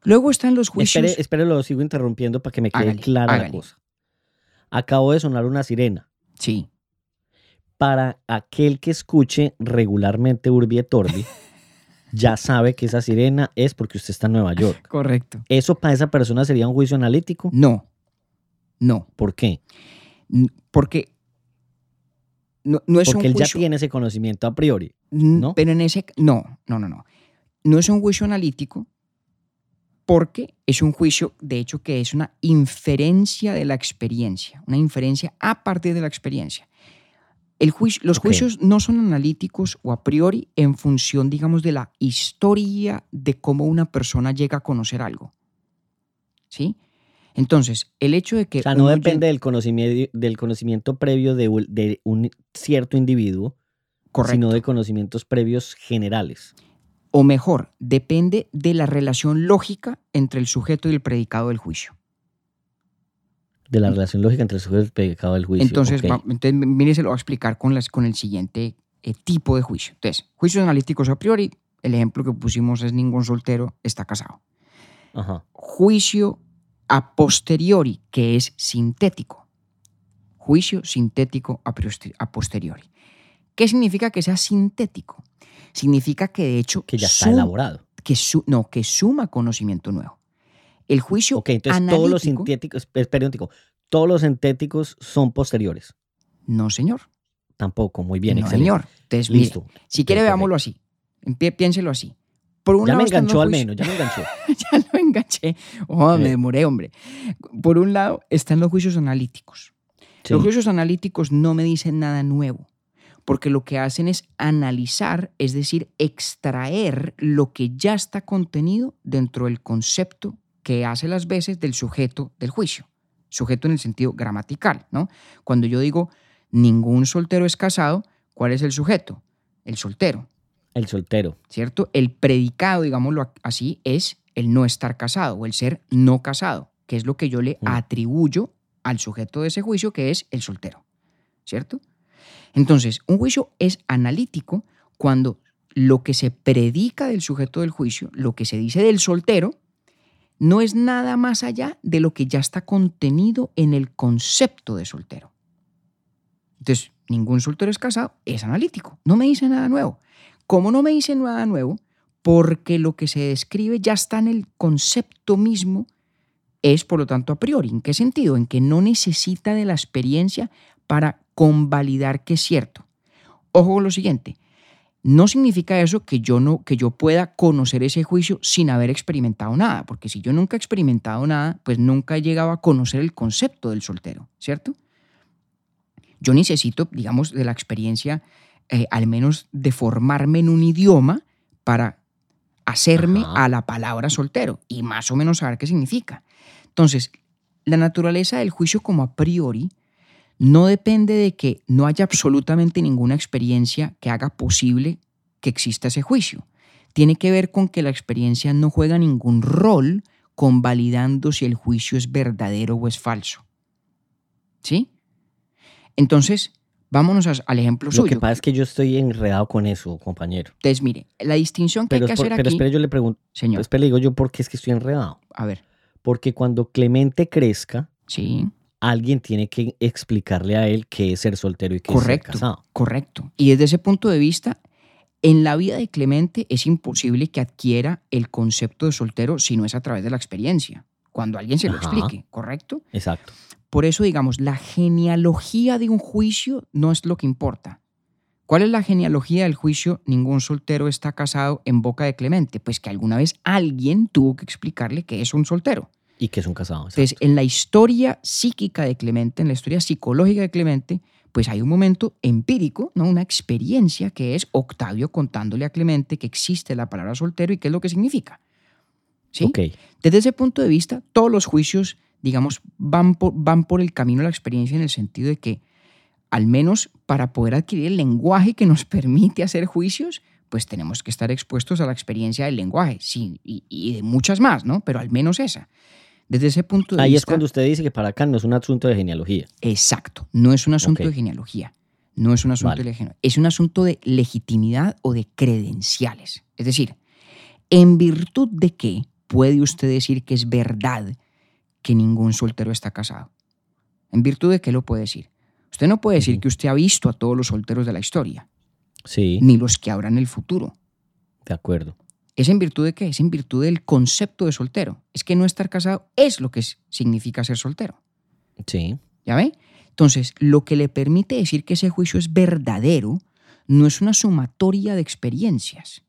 Speaker 2: Luego están los juicios...
Speaker 1: Espere, espere lo sigo interrumpiendo para que me quede clara la cosa. Acabo de sonar una sirena.
Speaker 2: Sí.
Speaker 1: Para aquel que escuche regularmente Urbi et Orbi, ya sabe que esa sirena es porque usted está en Nueva York.
Speaker 2: Correcto.
Speaker 1: ¿Eso para esa persona sería un juicio analítico?
Speaker 2: No. No.
Speaker 1: ¿Por qué?
Speaker 2: Porque no, no es
Speaker 1: porque
Speaker 2: él
Speaker 1: ya tiene ese conocimiento a priori. ¿no?
Speaker 2: Pero en ese. No, no, no, no. No es un juicio analítico porque es un juicio, de hecho, que es una inferencia de la experiencia, una inferencia a partir de la experiencia. El juicio, los juicios no son analíticos o a priori en función, digamos, de la historia de cómo una persona llega a conocer algo. ¿Sí? Entonces, el hecho de que...
Speaker 1: O sea, no depende del, conocimiento, del conocimiento previo de, de un cierto individuo, sino de conocimientos previos generales.
Speaker 2: O mejor, depende de la relación lógica entre el sujeto y el predicado del juicio.
Speaker 1: De la relación lógica entre el sujeto y el predicado del juicio.
Speaker 2: Entonces, mire, se lo voy a explicar con, las, con el siguiente eh, tipo de juicio. Entonces, juicios analíticos a priori, el ejemplo que pusimos es ningún soltero está casado.
Speaker 1: Ajá.
Speaker 2: Juicio a posteriori, que es sintético. Juicio sintético a posteriori. ¿Qué significa que sea sintético? Significa que de hecho...
Speaker 1: Que ya está elaborado.
Speaker 2: Que no, que suma conocimiento nuevo. El juicio
Speaker 1: Ok, entonces todos los sintéticos, periódico, todos los sintéticos son posteriores.
Speaker 2: No, señor.
Speaker 1: Tampoco, muy bien,
Speaker 2: no, señor. Entonces, Listo. si quiere, veámoslo así. Piénselo así
Speaker 1: ya me enganchó al menos, ya me enganchó.
Speaker 2: ya lo enganché. Oh, me demoré, hombre. Por un lado están los juicios analíticos. Los juicios analíticos no me dicen nada nuevo, porque lo que hacen es analizar, es decir, extraer lo que ya está contenido dentro del concepto que hace las veces del sujeto del juicio. Sujeto en el sentido gramatical, ¿no? Cuando yo digo ningún soltero es casado, ¿cuál es el sujeto? El soltero.
Speaker 1: El soltero.
Speaker 2: ¿Cierto? El predicado, digámoslo así, es el no estar casado o el ser no casado, que es lo que yo le mm. atribuyo al sujeto de ese juicio, que es el soltero. ¿Cierto? Entonces, un juicio es analítico cuando lo que se predica del sujeto del juicio, lo que se dice del soltero, no es nada más allá de lo que ya está contenido en el concepto de soltero. Entonces, ningún soltero es casado, es analítico, no me dice nada nuevo. Como no me dice nada nuevo, porque lo que se describe ya está en el concepto mismo, es por lo tanto a priori. ¿En qué sentido? En que no necesita de la experiencia para convalidar que es cierto. Ojo con lo siguiente, no significa eso que yo no que yo pueda conocer ese juicio sin haber experimentado nada, porque si yo nunca he experimentado nada, pues nunca he llegado a conocer el concepto del soltero, ¿cierto? Yo necesito, digamos, de la experiencia eh, al menos deformarme en un idioma para hacerme a la palabra soltero y más o menos saber qué significa. Entonces, la naturaleza del juicio como a priori no depende de que no haya absolutamente ninguna experiencia que haga posible que exista ese juicio. Tiene que ver con que la experiencia no juega ningún rol convalidando si el juicio es verdadero o es falso. ¿Sí? Entonces, Vámonos al ejemplo suyo.
Speaker 1: Lo que pasa es que yo estoy enredado con eso, compañero.
Speaker 2: Entonces, mire, la distinción que hay que hacer aquí...
Speaker 1: Pero espere, yo le pregunto. Señor. Espere, le digo yo por qué es que estoy enredado.
Speaker 2: A ver.
Speaker 1: Porque cuando Clemente crezca,
Speaker 2: sí.
Speaker 1: Alguien tiene que explicarle a él qué es ser soltero y qué es ser casado.
Speaker 2: Correcto. Y desde ese punto de vista, en la vida de Clemente es imposible que adquiera el concepto de soltero si no es a través de la experiencia. cuando alguien se lo explique, ¿correcto?
Speaker 1: Exacto.
Speaker 2: Por eso, digamos, la genealogía de un juicio no es lo que importa. ¿Cuál es la genealogía del juicio? Ningún soltero está casado en boca de Clemente. Pues que alguna vez alguien tuvo que explicarle que es un soltero.
Speaker 1: Y que es un casado.
Speaker 2: Entonces, en la historia psíquica de Clemente, en la historia psicológica de Clemente, pues hay un momento empírico, ¿no? una experiencia que es Octavio contándole a Clemente que existe la palabra soltero y qué es lo que significa. ¿Sí? Desde ese punto de vista, todos los juicios, digamos, van por, van por el camino de la experiencia en el sentido de que, al menos para poder adquirir el lenguaje que nos permite hacer juicios, pues tenemos que estar expuestos a la experiencia del lenguaje, sí, y, de muchas más, ¿no? Pero al menos esa. Desde ese punto de
Speaker 1: Ahí
Speaker 2: es
Speaker 1: cuando usted dice que para acá no es un asunto de genealogía.
Speaker 2: Exacto, no es un asunto de genealogía. No es un asunto de genealogía. Es un asunto de legitimidad o de credenciales. Es decir, en virtud de qué puede usted decir que es verdad que ningún soltero está casado. ¿En virtud de qué lo puede decir? Usted no puede decir que usted ha visto a todos los solteros de la historia.
Speaker 1: Sí.
Speaker 2: Ni los que habrá en el futuro.
Speaker 1: De acuerdo.
Speaker 2: ¿Es en virtud de qué? Es en virtud del concepto de soltero. Es que no estar casado es lo que significa ser soltero.
Speaker 1: Sí.
Speaker 2: ¿Ya ve? Entonces, lo que le permite decir que ese juicio es verdadero no es una sumatoria de experiencias.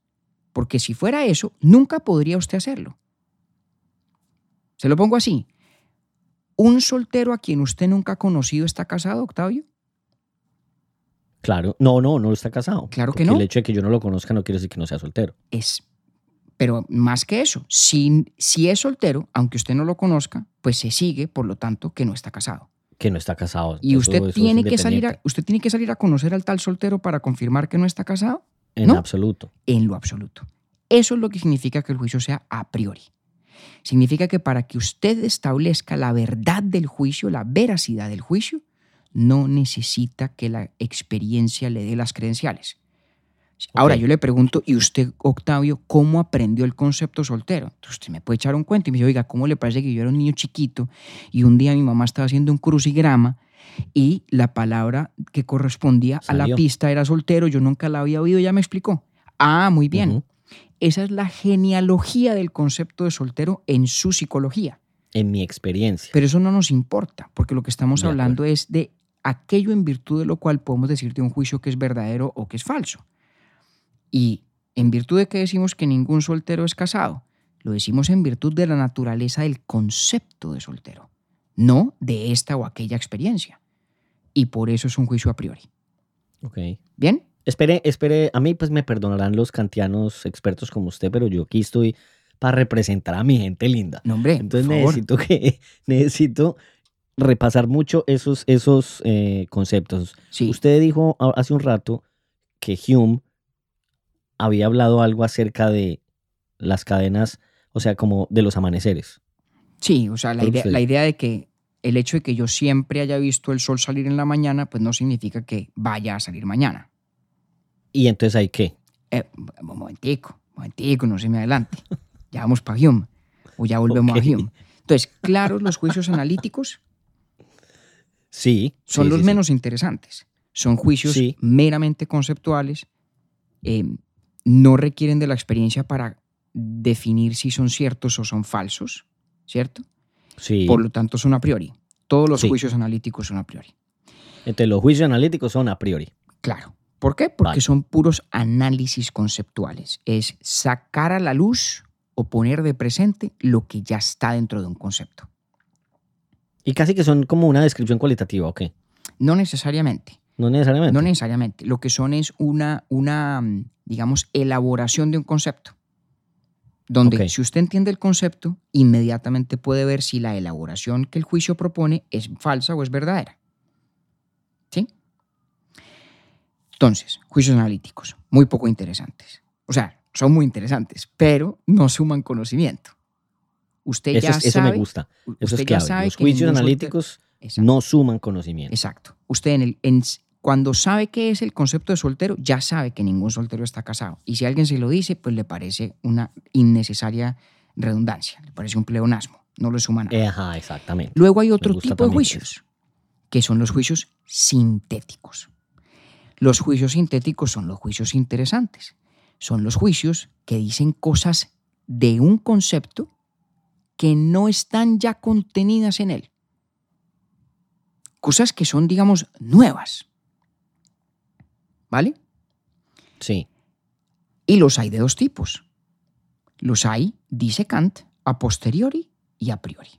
Speaker 2: Porque si fuera eso, nunca podría usted hacerlo. Se lo pongo así. ¿Un soltero a quien usted nunca ha conocido está casado, Octavio?
Speaker 1: Claro, no, no, no está casado.
Speaker 2: Claro que no.
Speaker 1: El hecho de que yo no lo conozca no quiere decir que no sea soltero.
Speaker 2: Es pero más que eso, si, si es soltero, aunque usted no lo conozca, pues se sigue, por lo tanto, que no está casado.
Speaker 1: Que no está casado.
Speaker 2: Y usted, tiene que salir a, usted tiene que salir a conocer al tal soltero para confirmar que no está casado.
Speaker 1: En absoluto.
Speaker 2: En lo absoluto. Eso es lo que significa que el juicio sea a priori. Significa que para que usted establezca la verdad del juicio, la veracidad del juicio, no necesita que la experiencia le dé las credenciales. Ahora yo le pregunto, ¿y usted, Octavio, cómo aprendió el concepto soltero? Entonces usted me puede echar un cuento y me dice, oiga, ¿cómo le parece que yo era un niño chiquito y un día mi mamá estaba haciendo un crucigrama y la palabra que correspondía a la pista era soltero, yo nunca la había oído, ya me explicó. Ah, muy bien. Esa es la genealogía del concepto de soltero en su psicología.
Speaker 1: En mi experiencia.
Speaker 2: Pero eso no nos importa, porque lo que estamos hablando es de aquello en virtud de lo cual podemos decir de un juicio que es verdadero o que es falso. Y en virtud de que decimos que ningún soltero es casado, lo decimos en virtud de la naturaleza del concepto de soltero, no de esta o aquella experiencia. Y por eso es un juicio a priori.
Speaker 1: Ok.
Speaker 2: ¿Bien?
Speaker 1: Espere, espere, a mí pues me perdonarán los kantianos expertos como usted, pero yo aquí estoy para representar a mi gente linda.
Speaker 2: No, hombre,
Speaker 1: Entonces necesito que necesito repasar mucho esos, esos eh, conceptos.
Speaker 2: Sí.
Speaker 1: Usted dijo hace un rato que Hume había hablado algo acerca de las cadenas, o sea, como de los amaneceres.
Speaker 2: Sí, o sea, la idea, de que el hecho de que yo siempre haya visto el sol salir en la mañana, pues no significa que vaya a salir mañana.
Speaker 1: ¿Y entonces hay qué?
Speaker 2: Eh, un momentico, un momentico, no se me adelante. Ya vamos para Hume, o ya volvemos a Hume. Entonces, claro, los juicios analíticos
Speaker 1: sí,
Speaker 2: son los menos interesantes. Son juicios meramente conceptuales, eh, no requieren de la experiencia para definir si son ciertos o son falsos, ¿cierto?
Speaker 1: Sí.
Speaker 2: Por lo tanto, son a priori. Todos los juicios analíticos son a priori.
Speaker 1: Entonces, los juicios analíticos son a priori.
Speaker 2: Claro. ¿Por qué? Porque son puros análisis conceptuales. Es sacar a la luz o poner de presente lo que ya está dentro de un concepto.
Speaker 1: Y casi que son como una descripción cualitativa, ¿o qué?
Speaker 2: No necesariamente.
Speaker 1: No necesariamente.
Speaker 2: No necesariamente. Lo que son es una, una digamos, elaboración de un concepto. Donde si usted entiende el concepto, inmediatamente puede ver si la elaboración que el juicio propone es falsa o es verdadera. ¿Sí? Entonces, juicios analíticos, muy poco interesantes. O sea, son muy interesantes, pero no suman conocimiento. Usted ya sabe.
Speaker 1: Eso me gusta. Eso es clave. Los juicios analíticos no suman conocimiento.
Speaker 2: Exacto. Usted en, el, en, cuando sabe qué es el concepto de soltero, ya sabe que ningún soltero está casado. Y si alguien se lo dice, pues le parece una innecesaria redundancia, le parece un pleonasmo, no lo suma nada.
Speaker 1: Ajá, exactamente.
Speaker 2: Luego hay otro tipo de juicios, que son los juicios sintéticos. Los juicios sintéticos son los juicios interesantes. Son los juicios que dicen cosas de un concepto que no están ya contenidas en él. Cosas que son, digamos, nuevas. ¿Vale?
Speaker 1: Sí.
Speaker 2: Y los hay de dos tipos. Los hay, dice Kant, a posteriori y a priori.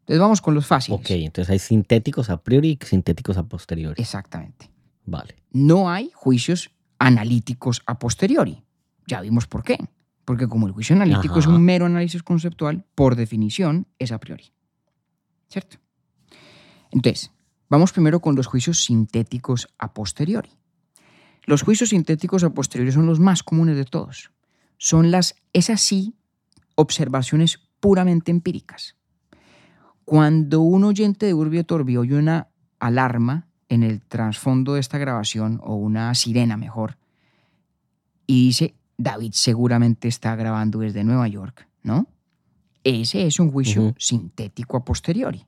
Speaker 2: Entonces vamos con los fáciles.
Speaker 1: Ok, entonces hay sintéticos a priori y sintéticos a posteriori.
Speaker 2: Exactamente.
Speaker 1: Vale.
Speaker 2: No hay juicios analíticos a posteriori. Ya vimos por qué. Porque como el juicio analítico es un mero análisis conceptual, por definición es a priori. ¿Cierto? Entonces, vamos primero con los juicios sintéticos a posteriori. Los juicios sintéticos a posteriori son los más comunes de todos. Son las, es así, observaciones puramente empíricas. Cuando un oyente de Urbio Torbi oye una alarma en el trasfondo de esta grabación, o una sirena mejor, y dice, David seguramente está grabando desde Nueva York, ¿no? Ese es un juicio sintético a posteriori.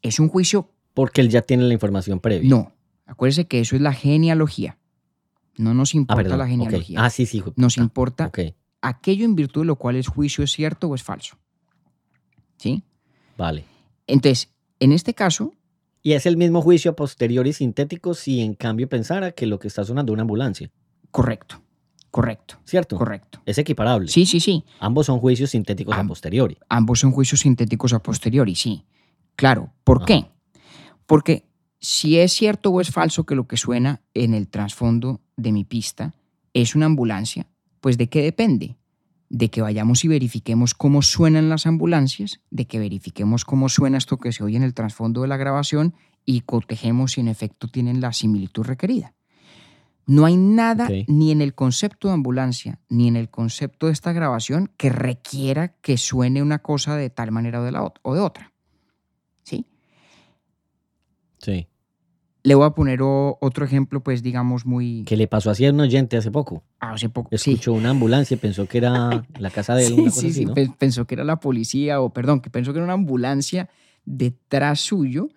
Speaker 2: Es un juicio...
Speaker 1: Porque él ya tiene la información previa.
Speaker 2: No, acuérdese que eso es la genealogía. No nos ah, importa la genealogía.
Speaker 1: Ah, sí, sí.
Speaker 2: Nos importa aquello en virtud de lo cual el juicio es cierto o es falso. ¿Sí?
Speaker 1: Vale.
Speaker 2: Entonces, en este caso...
Speaker 1: Y es el mismo juicio a posteriori sintético si en cambio pensara que lo que está sonando es una ambulancia.
Speaker 2: Correcto. Correcto.
Speaker 1: ¿Cierto?
Speaker 2: Correcto.
Speaker 1: Es equiparable.
Speaker 2: Sí, sí, sí.
Speaker 1: Ambos son juicios sintéticos a posteriori.
Speaker 2: Ambos son juicios sintéticos a posteriori, sí. Claro. ¿Por qué? Porque si es cierto o es falso que lo que suena en el trasfondo de mi pista es una ambulancia, pues ¿de qué depende? De que vayamos y verifiquemos cómo suenan las ambulancias, de que verifiquemos cómo suena esto que se oye en el trasfondo de la grabación y cotejemos si en efecto tienen la similitud requerida. No hay nada ni en el concepto de ambulancia ni en el concepto de esta grabación que requiera que suene una cosa de tal manera o de, la, o de otra. ¿Sí?
Speaker 1: Sí.
Speaker 2: Le voy a poner otro ejemplo, pues digamos muy...
Speaker 1: ¿Qué le pasó así a un oyente hace poco?
Speaker 2: Ah, hace poco,
Speaker 1: Escuchó una ambulancia y pensó que era la casa de él. Sí, sí, sí,
Speaker 2: pensó que era la policía o, perdón, que pensó que era una ambulancia detrás suyo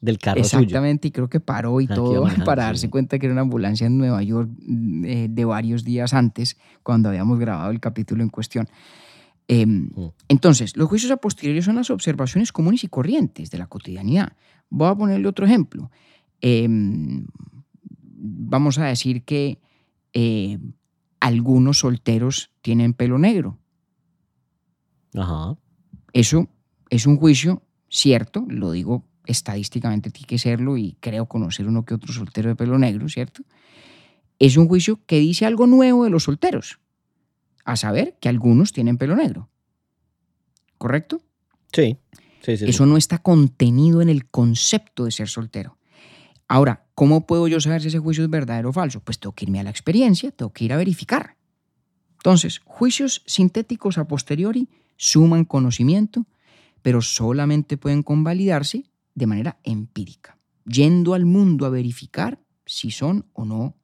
Speaker 1: del carro
Speaker 2: Exactamente, y creo que paró y todo para darse cuenta que era una ambulancia en Nueva York mm, eh, de varios días antes, cuando habíamos grabado el capítulo en cuestión. Mm. Entonces, los juicios a posteriori son las observaciones comunes y corrientes de la cotidianidad. Voy a ponerle otro ejemplo. Em, vamos a decir que eh, algunos solteros tienen pelo negro.
Speaker 1: Ajá.
Speaker 2: Eso es un juicio cierto, lo digo estadísticamente tiene que serlo y creo conocer uno que otro soltero de pelo negro, ¿cierto? Es un juicio que dice algo nuevo de los solteros, a saber que algunos tienen pelo negro. ¿Correcto?
Speaker 1: Sí. Sí, sí
Speaker 2: Eso no está contenido en el concepto de ser soltero. Ahora, ¿cómo puedo yo saber si ese juicio es verdadero o falso? Pues tengo que irme a la experiencia, tengo que ir a verificar. Entonces, juicios sintéticos a posteriori suman conocimiento, pero solamente pueden convalidarse de manera empírica, yendo al mundo a verificar si son o no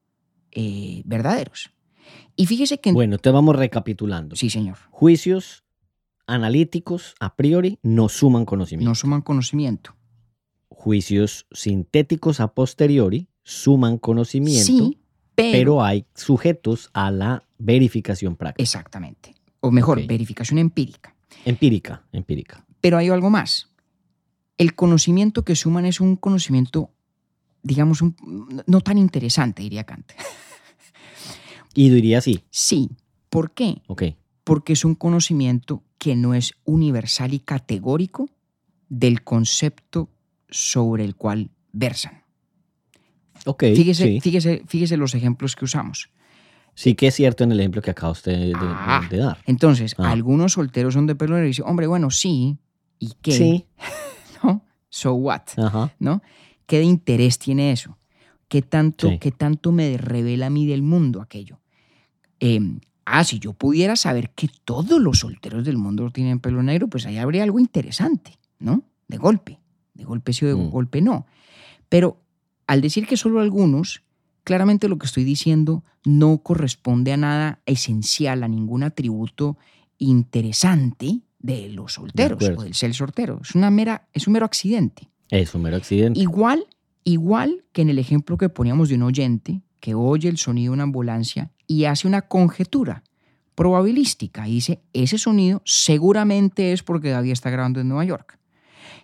Speaker 2: eh, verdaderos. Y fíjese que...
Speaker 1: Bueno, te vamos recapitulando.
Speaker 2: Sí, señor.
Speaker 1: Juicios analíticos a priori no suman conocimiento.
Speaker 2: No suman conocimiento.
Speaker 1: Juicios sintéticos a posteriori suman conocimiento, sí, pero... hay sujetos a la verificación práctica.
Speaker 2: Exactamente. O mejor, verificación empírica.
Speaker 1: Empírica, empírica.
Speaker 2: Pero hay algo más el conocimiento que suman es un conocimiento, digamos, no tan interesante, diría Kant.
Speaker 1: ¿Y diría así?
Speaker 2: Sí. ¿Por qué?
Speaker 1: Ok.
Speaker 2: Porque es un conocimiento que no es universal y categórico del concepto sobre el cual versan.
Speaker 1: Ok.
Speaker 2: Fíjese, fíjese, fíjese los ejemplos que usamos.
Speaker 1: Sí que es cierto en el ejemplo que acaba usted de, ah, dar.
Speaker 2: Entonces, ah. algunos solteros son de pelo negro y dicen, hombre, bueno, sí, ¿y qué? Sí. So what? ¿No? ¿Qué de interés tiene eso? ¿Qué tanto, ¿Qué tanto me revela a mí del mundo aquello? Em, ah, si yo pudiera saber que todos los solteros del mundo tienen pelo negro, pues ahí habría algo interesante, ¿no? De golpe. De golpe sí o de mm. golpe no. Pero al decir que solo algunos, claramente lo que estoy diciendo no corresponde a nada esencial, a ningún atributo interesante de los solteros o del ser soltero. Es, una mera, es un mero accidente.
Speaker 1: Es un mero accidente.
Speaker 2: Igual, igual que en el ejemplo que poníamos de un oyente que oye el sonido de una ambulancia y hace una conjetura. probabilística. Y dice, ese sonido seguramente es porque David está grabando en Nueva York.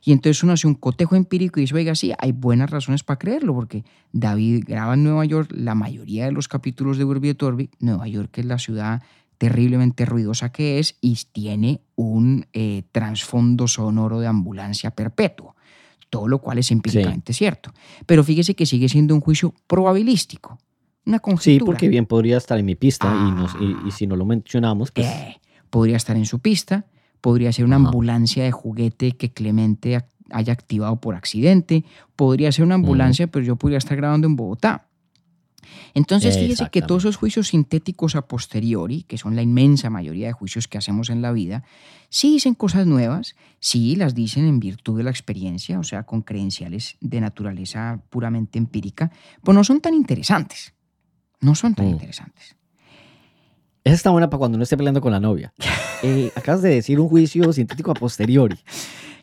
Speaker 2: Y entonces uno hace un cotejo empírico y dice, oiga, sí, hay buenas razones para creerlo, porque David graba en Nueva York la mayoría de los capítulos de Urbi et Orbi. Nueva York es la ciudad terriblemente ruidosa que es y tiene un eh, trasfondo sonoro de ambulancia perpetuo, todo lo cual es empíricamente cierto. Pero fíjese que sigue siendo un juicio probabilístico, una conjetura.
Speaker 1: Sí, porque bien podría estar en mi pista y, si no lo mencionamos, pues...
Speaker 2: Eh, podría estar en su pista, podría ser una ambulancia de juguete que Clemente haya activado por accidente, podría ser una ambulancia, pero yo podría estar grabando en Bogotá. Entonces, fíjese que todos esos juicios sintéticos a posteriori, que son la inmensa mayoría de juicios que hacemos en la vida, sí dicen cosas nuevas, sí las dicen en virtud de la experiencia, o sea, con credenciales de naturaleza puramente empírica, pues no son tan interesantes. No son tan mm. interesantes.
Speaker 1: Esa está buena para cuando uno esté peleando con la novia. Eh, acabas de decir un juicio sintético a posteriori.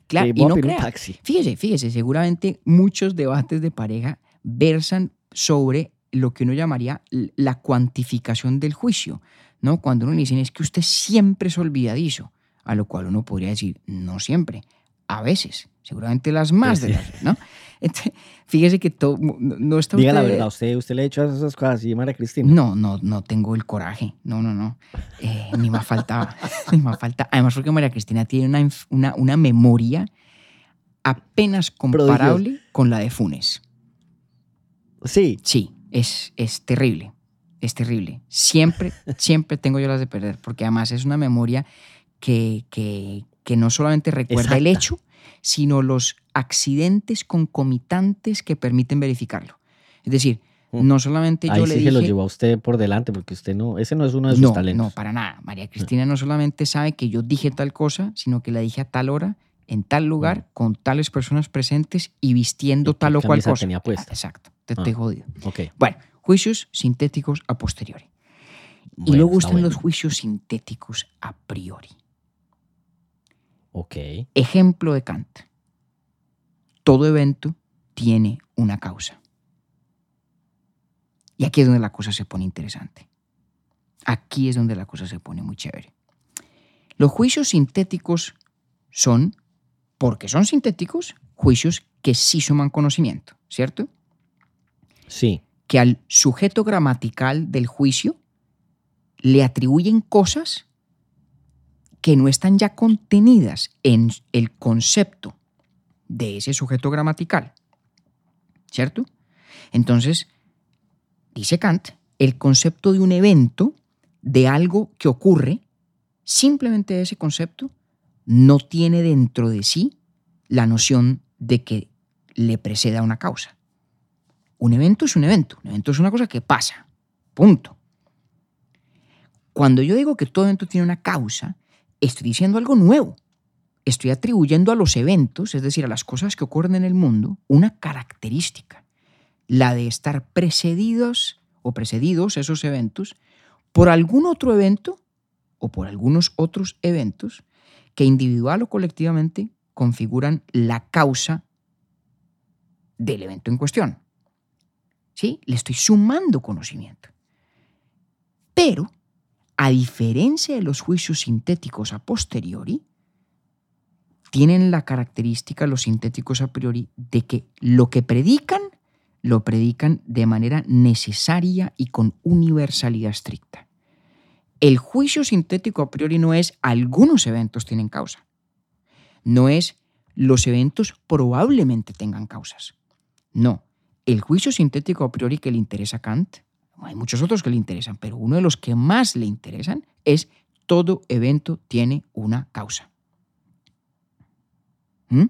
Speaker 2: Claro, y no crea. Fíjese, fíjese, seguramente muchos debates de pareja versan sobre lo que uno llamaría la cuantificación del juicio, ¿no? Cuando uno le dicen es que usted siempre es olvidadizo, a lo cual uno podría decir, no siempre, a veces, seguramente las más de las, ¿no? fíjese que todo, no está
Speaker 1: Diga la verdad, ¿usted, ¿usted le ha hecho esas cosas así, María Cristina?
Speaker 2: No, no, no tengo el coraje, no, no, no, eh, ni más faltaba, ni más falta. Además porque María Cristina tiene una, una, una memoria apenas comparable con la de Funes.
Speaker 1: Sí.
Speaker 2: Sí, es, es terrible, es terrible. Siempre, siempre tengo yo las de perder, porque además es una memoria que, que, que no solamente recuerda el hecho, sino los accidentes concomitantes que permiten verificarlo. Es decir, no solamente yo le
Speaker 1: sí
Speaker 2: dije...
Speaker 1: lo llevó a usted por delante, porque usted no, ese no es uno de sus
Speaker 2: no,
Speaker 1: talentos.
Speaker 2: No, para nada. María Cristina no solamente sabe que yo dije tal cosa, sino que la dije a tal hora, en tal lugar, con tales personas presentes y vistiendo tal o cual cosa.
Speaker 1: tenía puesta?
Speaker 2: Exacto te estoy ah, jodido.
Speaker 1: Okay.
Speaker 2: Bueno, juicios sintéticos a posteriori. y luego están los juicios sintéticos a priori.
Speaker 1: Ok.
Speaker 2: Ejemplo de Kant. Todo evento tiene una causa. Y aquí es donde la cosa se pone interesante. Aquí es donde la cosa se pone muy chévere. Los juicios sintéticos son, porque son sintéticos, juicios que sí suman conocimiento, ¿cierto?
Speaker 1: Sí.
Speaker 2: Que al sujeto gramatical del juicio le atribuyen cosas que no están ya contenidas en el concepto de ese sujeto gramatical. ¿Cierto? Entonces, dice Kant, el concepto de un evento, de algo que ocurre, simplemente ese concepto, no tiene dentro de sí la noción de que le preceda una causa. Un evento es un evento, un evento es una cosa que pasa, punto. Cuando yo digo que todo evento tiene una causa, estoy diciendo algo nuevo. Estoy atribuyendo a los eventos, es decir, a las cosas que ocurren en el mundo, una característica, la de estar precedidos o precedidos esos eventos por algún otro evento o por algunos otros eventos que individual o colectivamente configuran la causa del evento en cuestión. ¿sí? Le estoy sumando conocimiento. Pero, a diferencia de los juicios sintéticos a posteriori, tienen la característica los sintéticos a priori de que lo que predican, lo predican de manera necesaria y con universalidad estricta. El juicio sintético a priori no es algunos eventos tienen causa. No es los eventos probablemente tengan causas. No, el juicio sintético a priori que le interesa a Kant, hay muchos otros que le interesan, pero uno de los que más le interesan es todo evento tiene una causa. ¿Mm?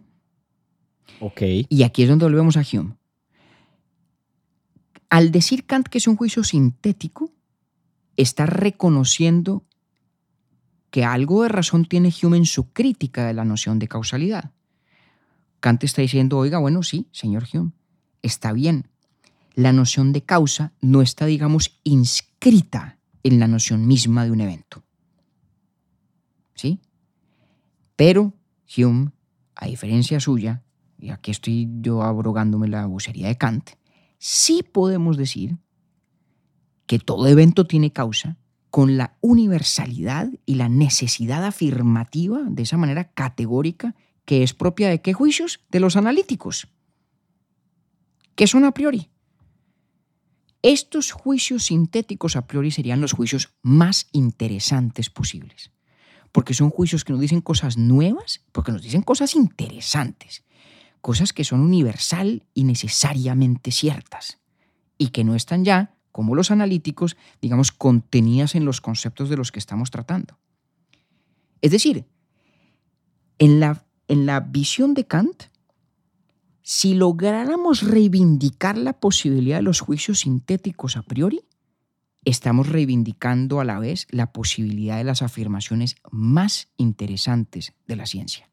Speaker 1: Ok.
Speaker 2: Y aquí es donde volvemos a Hume. Al decir Kant que es un juicio sintético, está reconociendo que algo de razón tiene Hume en su crítica de la noción de causalidad. Kant está diciendo, oiga, bueno, sí, señor Hume, está bien. La noción de causa no está, digamos, inscrita en la noción misma de un evento. ¿Sí? Pero Hume, a diferencia suya, y aquí estoy yo abrogándome la vocería de Kant, sí podemos decir que todo evento tiene causa con la universalidad y la necesidad afirmativa de esa manera categórica que es propia de qué juicios? De los analíticos, que son a priori. Estos juicios sintéticos a priori serían los juicios más interesantes posibles, porque son juicios que nos dicen cosas nuevas, porque nos dicen cosas interesantes, cosas que son universal y necesariamente ciertas, y que no están ya como los analíticos, digamos, contenidas en los conceptos de los que estamos tratando. Es decir, en la, en la visión de Kant, si lográramos reivindicar la posibilidad de los juicios sintéticos a priori, estamos reivindicando a la vez la posibilidad de las afirmaciones más interesantes de la ciencia.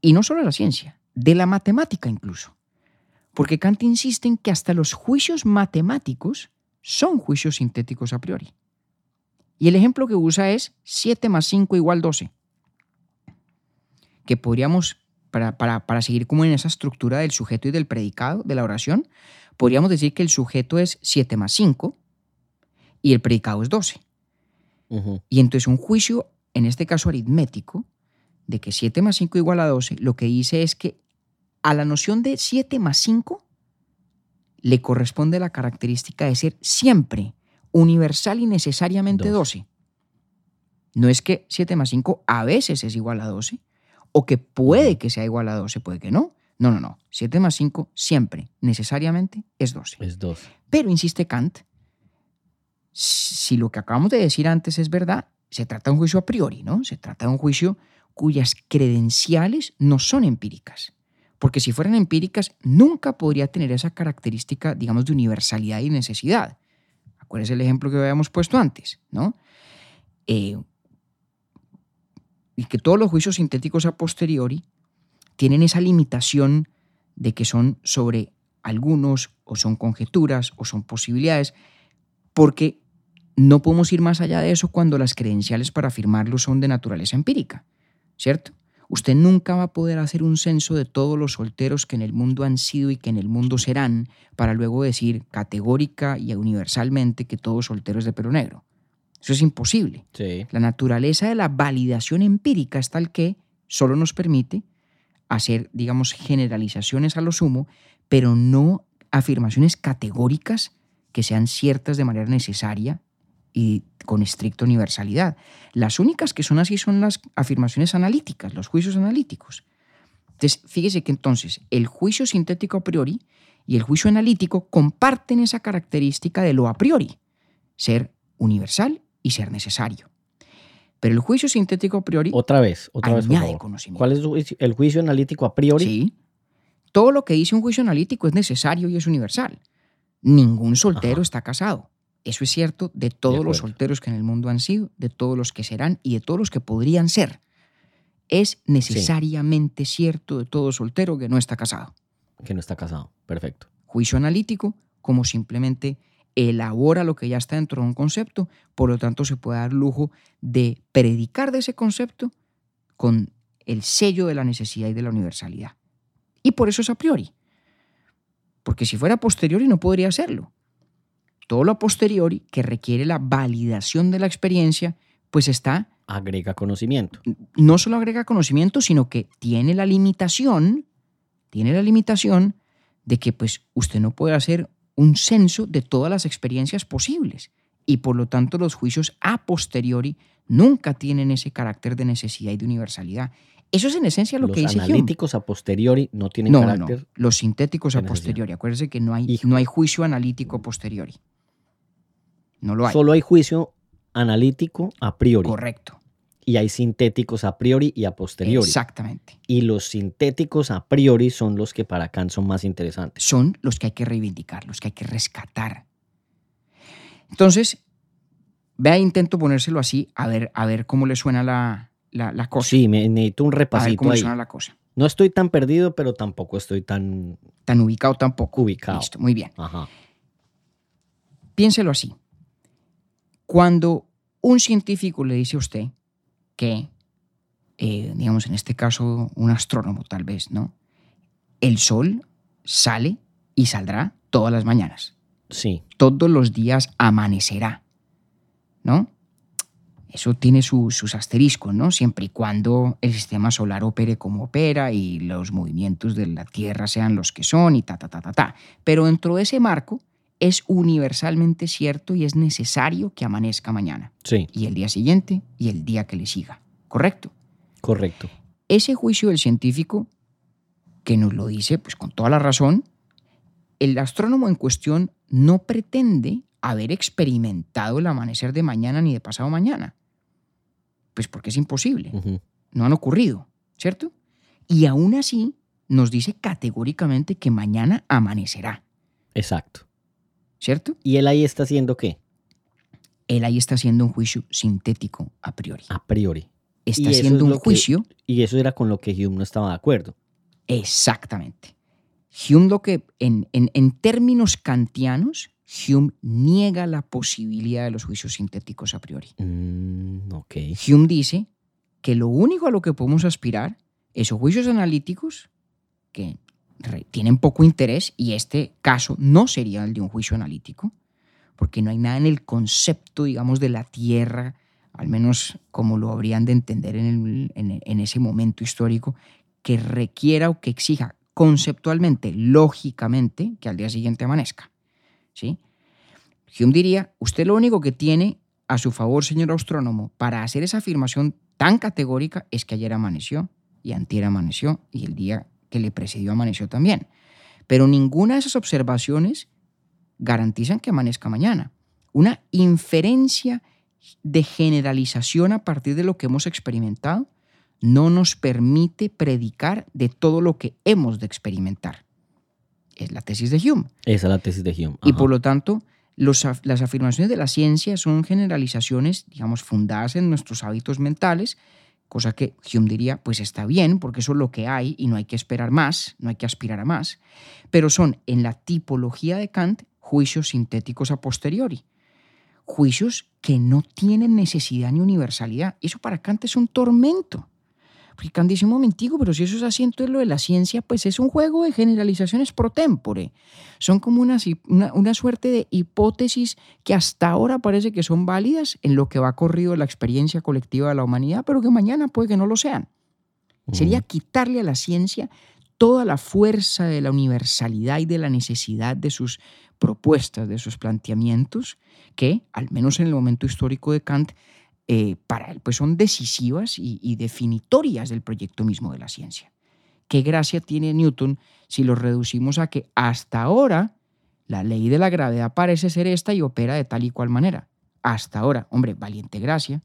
Speaker 2: Y no solo de la ciencia, de la matemática incluso. Porque Kant insiste en que hasta los juicios matemáticos son juicios sintéticos a priori. Y el ejemplo que usa es 7 más 5 igual 12. Que podríamos, para, para, seguir como en esa estructura del sujeto y del predicado de la oración, podríamos decir que el sujeto es 7 más 5 y el predicado es 12. Y entonces un juicio, en este caso aritmético, de que 7 más 5 igual a 12, lo que dice es que a la noción de 7 más 5 le corresponde la característica de ser siempre universal y necesariamente 12. No es que 7 más 5 a veces es igual a 12, o que puede que sea igual a 12, puede que no. No, no, no. 7 más 5 siempre, necesariamente, es 12.
Speaker 1: Es 12.
Speaker 2: Pero, insiste Kant, si lo que acabamos de decir antes es verdad, se trata de un juicio a priori, ¿no? Se trata de un juicio cuyas credenciales no son empíricas porque si fueran empíricas, nunca podría tener esa característica, digamos, de universalidad y necesidad. Acuérdense el ejemplo que habíamos puesto antes, ¿no? Eh, y que todos los juicios sintéticos a posteriori tienen esa limitación de que son sobre algunos, o son conjeturas, o son posibilidades, porque no podemos ir más allá de eso cuando las credenciales para afirmarlo son de naturaleza empírica, ¿cierto? Usted nunca va a poder hacer un censo de todos los solteros que en el mundo han sido y que en el mundo serán para luego decir categórica y universalmente que todo soltero es de pelo negro. Eso es imposible. La naturaleza de la validación empírica es tal que solo nos permite hacer, digamos, generalizaciones a lo sumo, pero no afirmaciones categóricas que sean ciertas de manera necesaria y con estricta universalidad. Las únicas que son así son las afirmaciones analíticas, los juicios analíticos. Entonces, fíjese que entonces el juicio sintético a priori y el juicio analítico comparten esa característica de lo a priori, ser universal y ser necesario. Pero el juicio sintético a priori.
Speaker 1: Otra vez, otra vez. Conocimiento. ¿Cuál es el juicio analítico a priori?
Speaker 2: Sí. Todo lo que dice un juicio analítico es necesario y es universal. Ningún soltero está casado. Eso es cierto de todos los solteros que en el mundo han sido, de todos los que serán y de todos los que podrían ser. Es necesariamente cierto de todo soltero que no está casado.
Speaker 1: Que no está casado, perfecto.
Speaker 2: Juicio analítico, como simplemente elabora lo que ya está dentro de un concepto, por lo tanto se puede dar lujo de predicar de ese concepto con el sello de la necesidad y de la universalidad. Y por eso es a priori. Porque si fuera posteriori no podría hacerlo todo lo posteriori que requiere la validación de la experiencia, pues está...
Speaker 1: Agrega conocimiento.
Speaker 2: No solo agrega conocimiento, sino que tiene la limitación, tiene la limitación de que pues usted no puede hacer un censo de todas las experiencias posibles y por lo tanto los juicios a posteriori nunca tienen ese carácter de necesidad y de universalidad. Eso es en esencia lo que dice
Speaker 1: Los analíticos a posteriori no tienen carácter. No,
Speaker 2: los sintéticos a posteriori. Acuérdese que no hay, no hay juicio analítico a posteriori. No lo hay.
Speaker 1: Solo hay juicio analítico a priori.
Speaker 2: Correcto.
Speaker 1: Y hay sintéticos a priori y a posteriori.
Speaker 2: Exactamente.
Speaker 1: Y los sintéticos a priori son los que para Kant son más interesantes.
Speaker 2: Son los que hay que reivindicar, los que hay que rescatar. Entonces, vea, intento ponérselo así, a ver, a ver cómo le suena la, la, cosa.
Speaker 1: Sí, me necesito un repasito a ver
Speaker 2: cómo Le suena la cosa.
Speaker 1: No estoy tan perdido, pero tampoco estoy tan...
Speaker 2: Tan ubicado tampoco.
Speaker 1: Ubicado.
Speaker 2: Listo, muy bien. Piénselo así. Cuando un científico le dice a usted que, eh, digamos en este caso un astrónomo tal vez, ¿no? El sol sale y saldrá todas las mañanas.
Speaker 1: Sí.
Speaker 2: Todos los días amanecerá. eso tiene sus asteriscos, ¿no? Siempre y cuando el sistema solar opere como opera y los movimientos de la Tierra sean los que son y ta, ta, ta, ta, ta. Pero dentro de ese marco es universalmente cierto y es necesario que amanezca mañana.
Speaker 1: Sí.
Speaker 2: Y el día siguiente y el día que le siga. ¿Correcto?
Speaker 1: Correcto.
Speaker 2: Ese juicio del científico, que nos lo dice pues con toda la razón, el astrónomo en cuestión no pretende haber experimentado el amanecer de mañana ni de pasado mañana. Pues porque es imposible. No han ocurrido, ¿cierto? Y aún así nos dice categóricamente que mañana amanecerá.
Speaker 1: Exacto.
Speaker 2: ¿Cierto?
Speaker 1: ¿Y él ahí está haciendo qué?
Speaker 2: Él ahí está haciendo un juicio sintético a priori.
Speaker 1: A priori.
Speaker 2: Está haciendo un juicio.
Speaker 1: y eso era con lo que Hume no estaba de acuerdo.
Speaker 2: Exactamente. Hume lo que, en, en términos kantianos, Hume niega la posibilidad de los juicios sintéticos a priori.
Speaker 1: Mm,
Speaker 2: Hume dice que lo único a lo que podemos aspirar esos juicios analíticos que tienen poco interés y este caso no sería el de un juicio analítico, porque no hay nada en el concepto, digamos, de la Tierra, al menos como lo habrían de entender en, en ese momento histórico, que requiera o que exija conceptualmente, lógicamente, que al día siguiente amanezca. ¿sí? Hume diría, usted lo único que tiene a su favor, señor astrónomo, para hacer esa afirmación tan categórica es que ayer amaneció y antier amaneció y el día que le precedió amaneció también. Pero ninguna de esas observaciones garantizan que amanezca mañana. Una inferencia de generalización a partir de lo que hemos experimentado no nos permite predicar de todo lo que hemos de experimentar es la tesis de Hume.
Speaker 1: Esa es la tesis de Hume.
Speaker 2: Y por lo tanto, las afirmaciones de la ciencia son generalizaciones, digamos, fundadas en nuestros hábitos mentales, cosa que Hume diría, pues está bien, porque eso es lo que hay y no hay que esperar más, no hay que aspirar a más, pero son en la tipología de Kant juicios sintéticos a posteriori, juicios que no tienen necesidad ni universalidad. Eso para Kant es un tormento. Kant dice un momentico, pero si eso es así, entonces lo de la ciencia, pues es un juego de generalizaciones pro tempore. Son como una, una, suerte de hipótesis que hasta ahora parece que son válidas en lo que va corrido la experiencia colectiva de la humanidad, pero que mañana puede que no lo sean. Sería quitarle a la ciencia toda la fuerza de la universalidad y de la necesidad de sus propuestas, de sus planteamientos, que, al menos en el momento histórico de Kant, eh, para él pues son decisivas y, definitorias del proyecto mismo de la ciencia. ¿Qué gracia tiene Newton si lo reducimos a que hasta ahora la ley de la gravedad parece ser esta y opera de tal y cual manera? Hasta ahora, hombre, valiente gracia.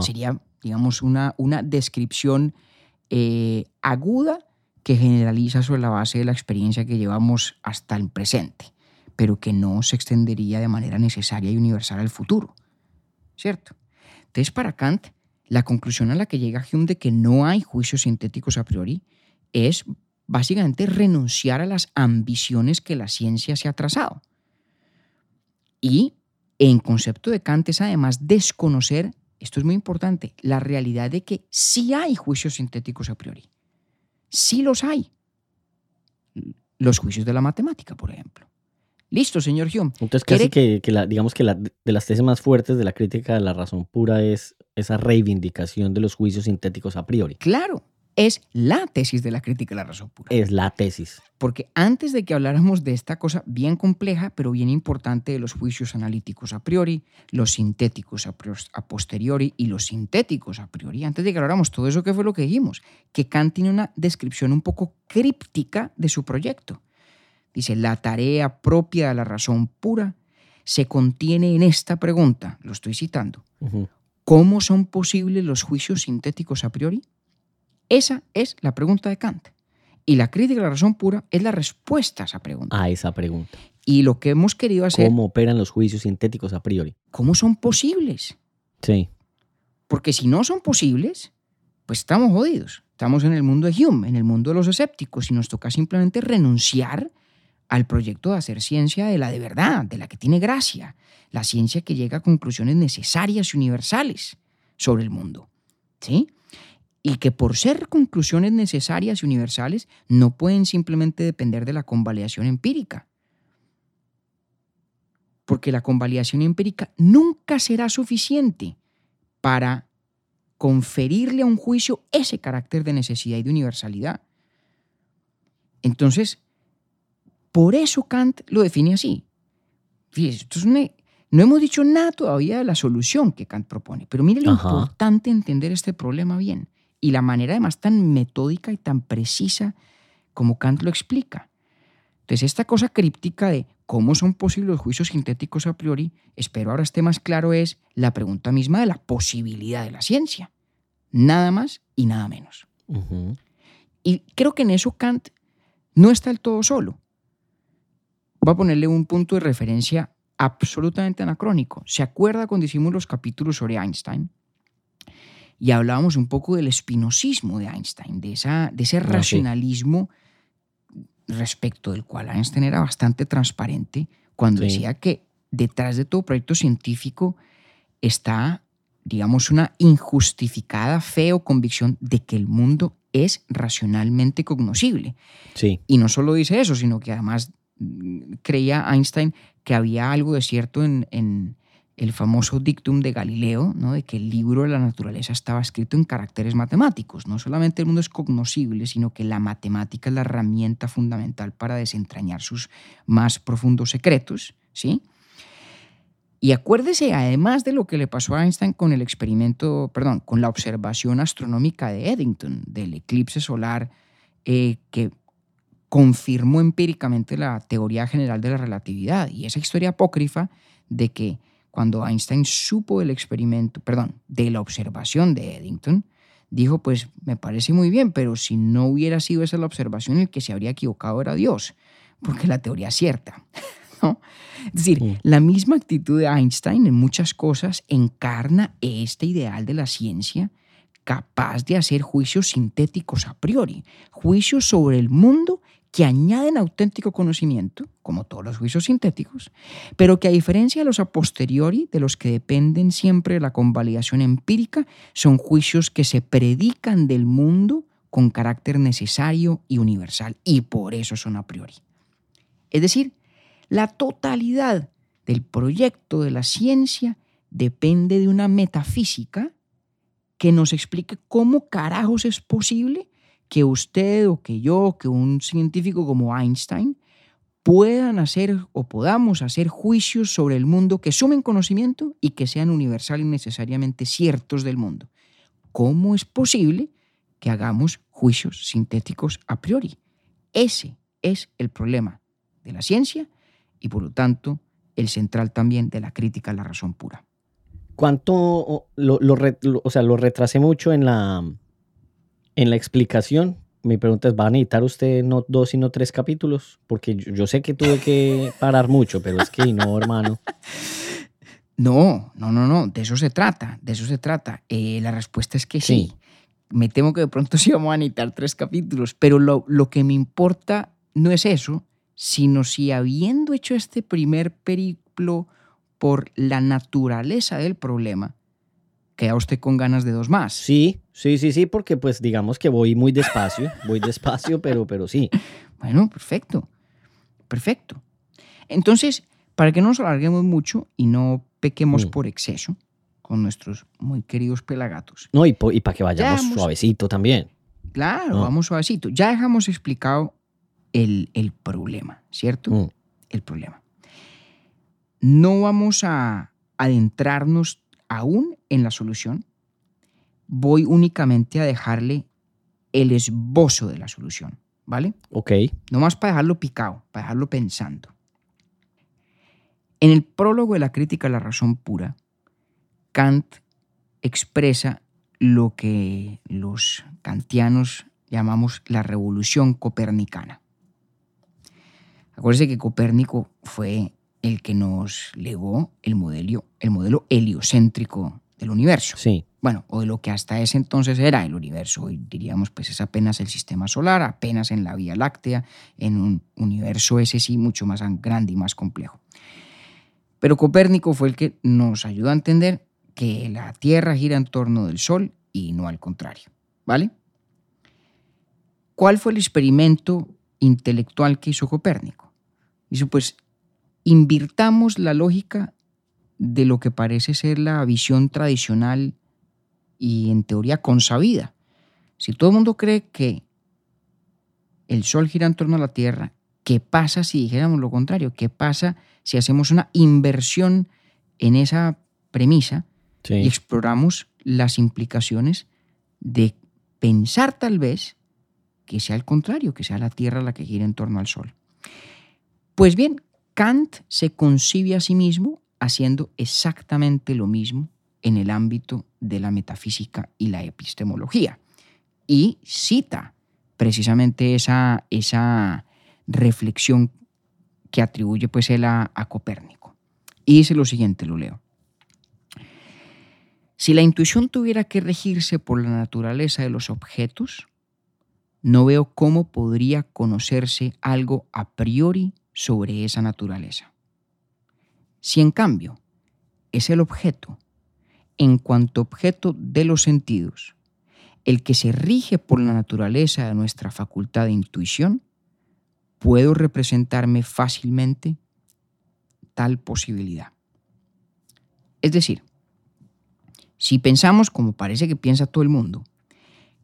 Speaker 2: Sería, digamos, una, una descripción eh, aguda que generaliza sobre la base de la experiencia que llevamos hasta el presente, pero que no se extendería de manera necesaria y universal al futuro. ¿Cierto? Entonces, para Kant, la conclusión a la que llega Hume de que no hay juicios sintéticos a priori es básicamente renunciar a las ambiciones que la ciencia se ha trazado. Y en concepto de Kant es además desconocer, esto es muy importante, la realidad de que sí hay juicios sintéticos a priori. Sí los hay. Los juicios de la matemática, por ejemplo. Listo, señor Hume.
Speaker 1: Entonces, casi que, digamos que la, de las tesis más fuertes de la crítica de la razón pura es esa reivindicación de los juicios sintéticos a priori.
Speaker 2: Claro, es la tesis de la crítica de la razón pura.
Speaker 1: Es la tesis.
Speaker 2: Porque antes de que habláramos de esta cosa bien compleja, pero bien importante de los juicios analíticos a priori, los sintéticos a, posteriori y los sintéticos a priori, antes de que habláramos todo eso, ¿qué fue lo que dijimos? Que Kant tiene una descripción un poco críptica de su proyecto. Dice, la tarea propia de la razón pura se contiene en esta pregunta, lo estoy citando. ¿Cómo son posibles los juicios sintéticos a priori? Esa es la pregunta de Kant. Y la crítica de la razón pura es la respuesta a esa pregunta.
Speaker 1: A esa pregunta.
Speaker 2: Y lo que hemos querido hacer...
Speaker 1: ¿Cómo operan los juicios sintéticos a priori?
Speaker 2: ¿Cómo son posibles?
Speaker 1: Sí.
Speaker 2: Porque si no son posibles, pues estamos jodidos. Estamos en el mundo de Hume, en el mundo de los escépticos, y nos toca simplemente renunciar al proyecto de hacer ciencia de la de verdad, de la que tiene gracia, la ciencia que llega a conclusiones necesarias y universales sobre el mundo. ¿Sí? Y que por ser conclusiones necesarias y universales no pueden simplemente depender de la convalidación empírica. porque la convalidación empírica nunca será suficiente para conferirle a un juicio ese carácter de necesidad y de universalidad. Entonces, por eso Kant lo define así. Fíjese, no hemos dicho nada todavía de la solución que Kant propone, pero mire lo importante entender este problema bien y la manera además tan metódica y tan precisa como Kant lo explica. Entonces, esta cosa críptica de cómo son posibles los juicios sintéticos a priori, espero ahora esté más claro, es la pregunta misma de la posibilidad de la ciencia. Nada más y nada menos. Y creo que en eso Kant no está del todo solo. Voy a ponerle un punto de referencia absolutamente anacrónico. ¿Se acuerda cuando hicimos los capítulos sobre Einstein? Y hablábamos un poco del espinosismo de Einstein, de, esa, de ese ah, racionalismo respecto del cual Einstein era bastante transparente cuando decía que detrás de todo proyecto científico está, digamos, una injustificada fe o convicción de que el mundo es racionalmente cognoscible.
Speaker 1: Sí.
Speaker 2: Y no solo dice eso, sino que además creía Einstein que había algo de cierto en, el famoso dictum de Galileo, ¿no? de que el libro de la naturaleza estaba escrito en caracteres matemáticos. No solamente el mundo es cognoscible, sino que la matemática es la herramienta fundamental para desentrañar sus más profundos secretos. ¿sí? Y acuérdese además de lo que le pasó a Einstein con el experimento, perdón, con la observación astronómica de Eddington, del eclipse solar, eh, que confirmó empíricamente la teoría general de la relatividad. Y esa historia apócrifa de que cuando Einstein supo del experimento, perdón, de la observación de Eddington, dijo, pues me parece muy bien, pero si no hubiera sido esa la observación, el que se habría equivocado era Dios, porque la teoría es cierta. Es decir, la misma actitud de Einstein en muchas cosas encarna este ideal de la ciencia capaz de hacer juicios sintéticos a priori, juicios sobre el mundo que añaden auténtico conocimiento, como todos los juicios sintéticos, pero que a diferencia de los a posteriori, de los que dependen siempre de la convalidación empírica, son juicios que se predican del mundo con carácter necesario y universal, y por eso son a priori. Es decir, la totalidad del proyecto de la ciencia depende de una metafísica que nos explique cómo carajos es posible que usted o que yo, que un científico como Einstein, puedan hacer o podamos hacer juicios sobre el mundo que sumen conocimiento y que sean universal y necesariamente ciertos del mundo. ¿Cómo es posible que hagamos juicios sintéticos a priori? Ese es el problema de la ciencia y por lo tanto el central también de la crítica a la razón pura.
Speaker 1: ¿Cuánto lo, o sea, lo retrasé mucho en la, en la explicación? Mi pregunta es, ¿va a necesitar usted no dos, sino tres capítulos? Porque yo, sé que tuve que parar mucho, pero es que no, hermano.
Speaker 2: No, no, no, no, de eso se trata, de eso se trata. Eh, la respuesta es que sí. Me temo que de pronto sí vamos a necesitar tres capítulos, pero lo, lo que me importa no es eso, sino si habiendo hecho este primer periplo por la naturaleza del problema, queda usted con ganas de dos más.
Speaker 1: Sí, sí, sí, sí, porque pues digamos que voy muy despacio, voy despacio, pero, pero sí.
Speaker 2: Bueno, perfecto, perfecto. Entonces, para que no nos alarguemos mucho y no pequemos mm. por exceso con nuestros muy queridos pelagatos.
Speaker 1: No, y, para que vayamos suavecito también.
Speaker 2: Claro, vamos suavecito. Ya dejamos explicado el, problema, ¿cierto? Mm. El problema. No vamos a adentrarnos aún en la solución. Voy únicamente a dejarle el esbozo de la solución, ¿vale?
Speaker 1: Ok.
Speaker 2: No más para dejarlo picado, para dejarlo pensando. En el prólogo de la crítica a la razón pura, Kant expresa lo que los kantianos llamamos la revolución copernicana. Acuérdense que Copérnico fue el que nos legó el modelo, el modelo heliocéntrico del universo.
Speaker 1: Sí.
Speaker 2: Bueno, o de lo que hasta ese entonces era el universo. Hoy diríamos, pues es apenas el sistema solar, apenas en la Vía Láctea, en un universo ese sí mucho más grande y más complejo. Pero Copérnico fue el que nos ayudó a entender que la Tierra gira en torno del Sol y no al contrario. ¿Vale? ¿Cuál fue el experimento intelectual que hizo Copérnico? Hizo pues invirtamos la lógica de lo que parece ser la visión tradicional y en teoría consabida. Si todo el mundo cree que el Sol gira en torno a la Tierra, ¿qué pasa si dijéramos lo contrario? ¿Qué pasa si hacemos una inversión en esa premisa y exploramos las implicaciones de pensar tal vez que sea el contrario, que sea la Tierra la que gira en torno al Sol? Pues bien, Kant se concibe a sí mismo haciendo exactamente lo mismo en el ámbito de la metafísica y la epistemología. Y cita precisamente esa, esa reflexión que atribuye pues él a, a Copérnico. Y dice lo siguiente, lo leo. Si la intuición tuviera que regirse por la naturaleza de los objetos, no veo cómo podría conocerse algo a priori sobre esa naturaleza. Si en cambio es el objeto, en cuanto objeto de los sentidos, el que se rige por la naturaleza de nuestra facultad de intuición, puedo representarme fácilmente tal posibilidad. Es decir, si pensamos, como parece que piensa todo el mundo,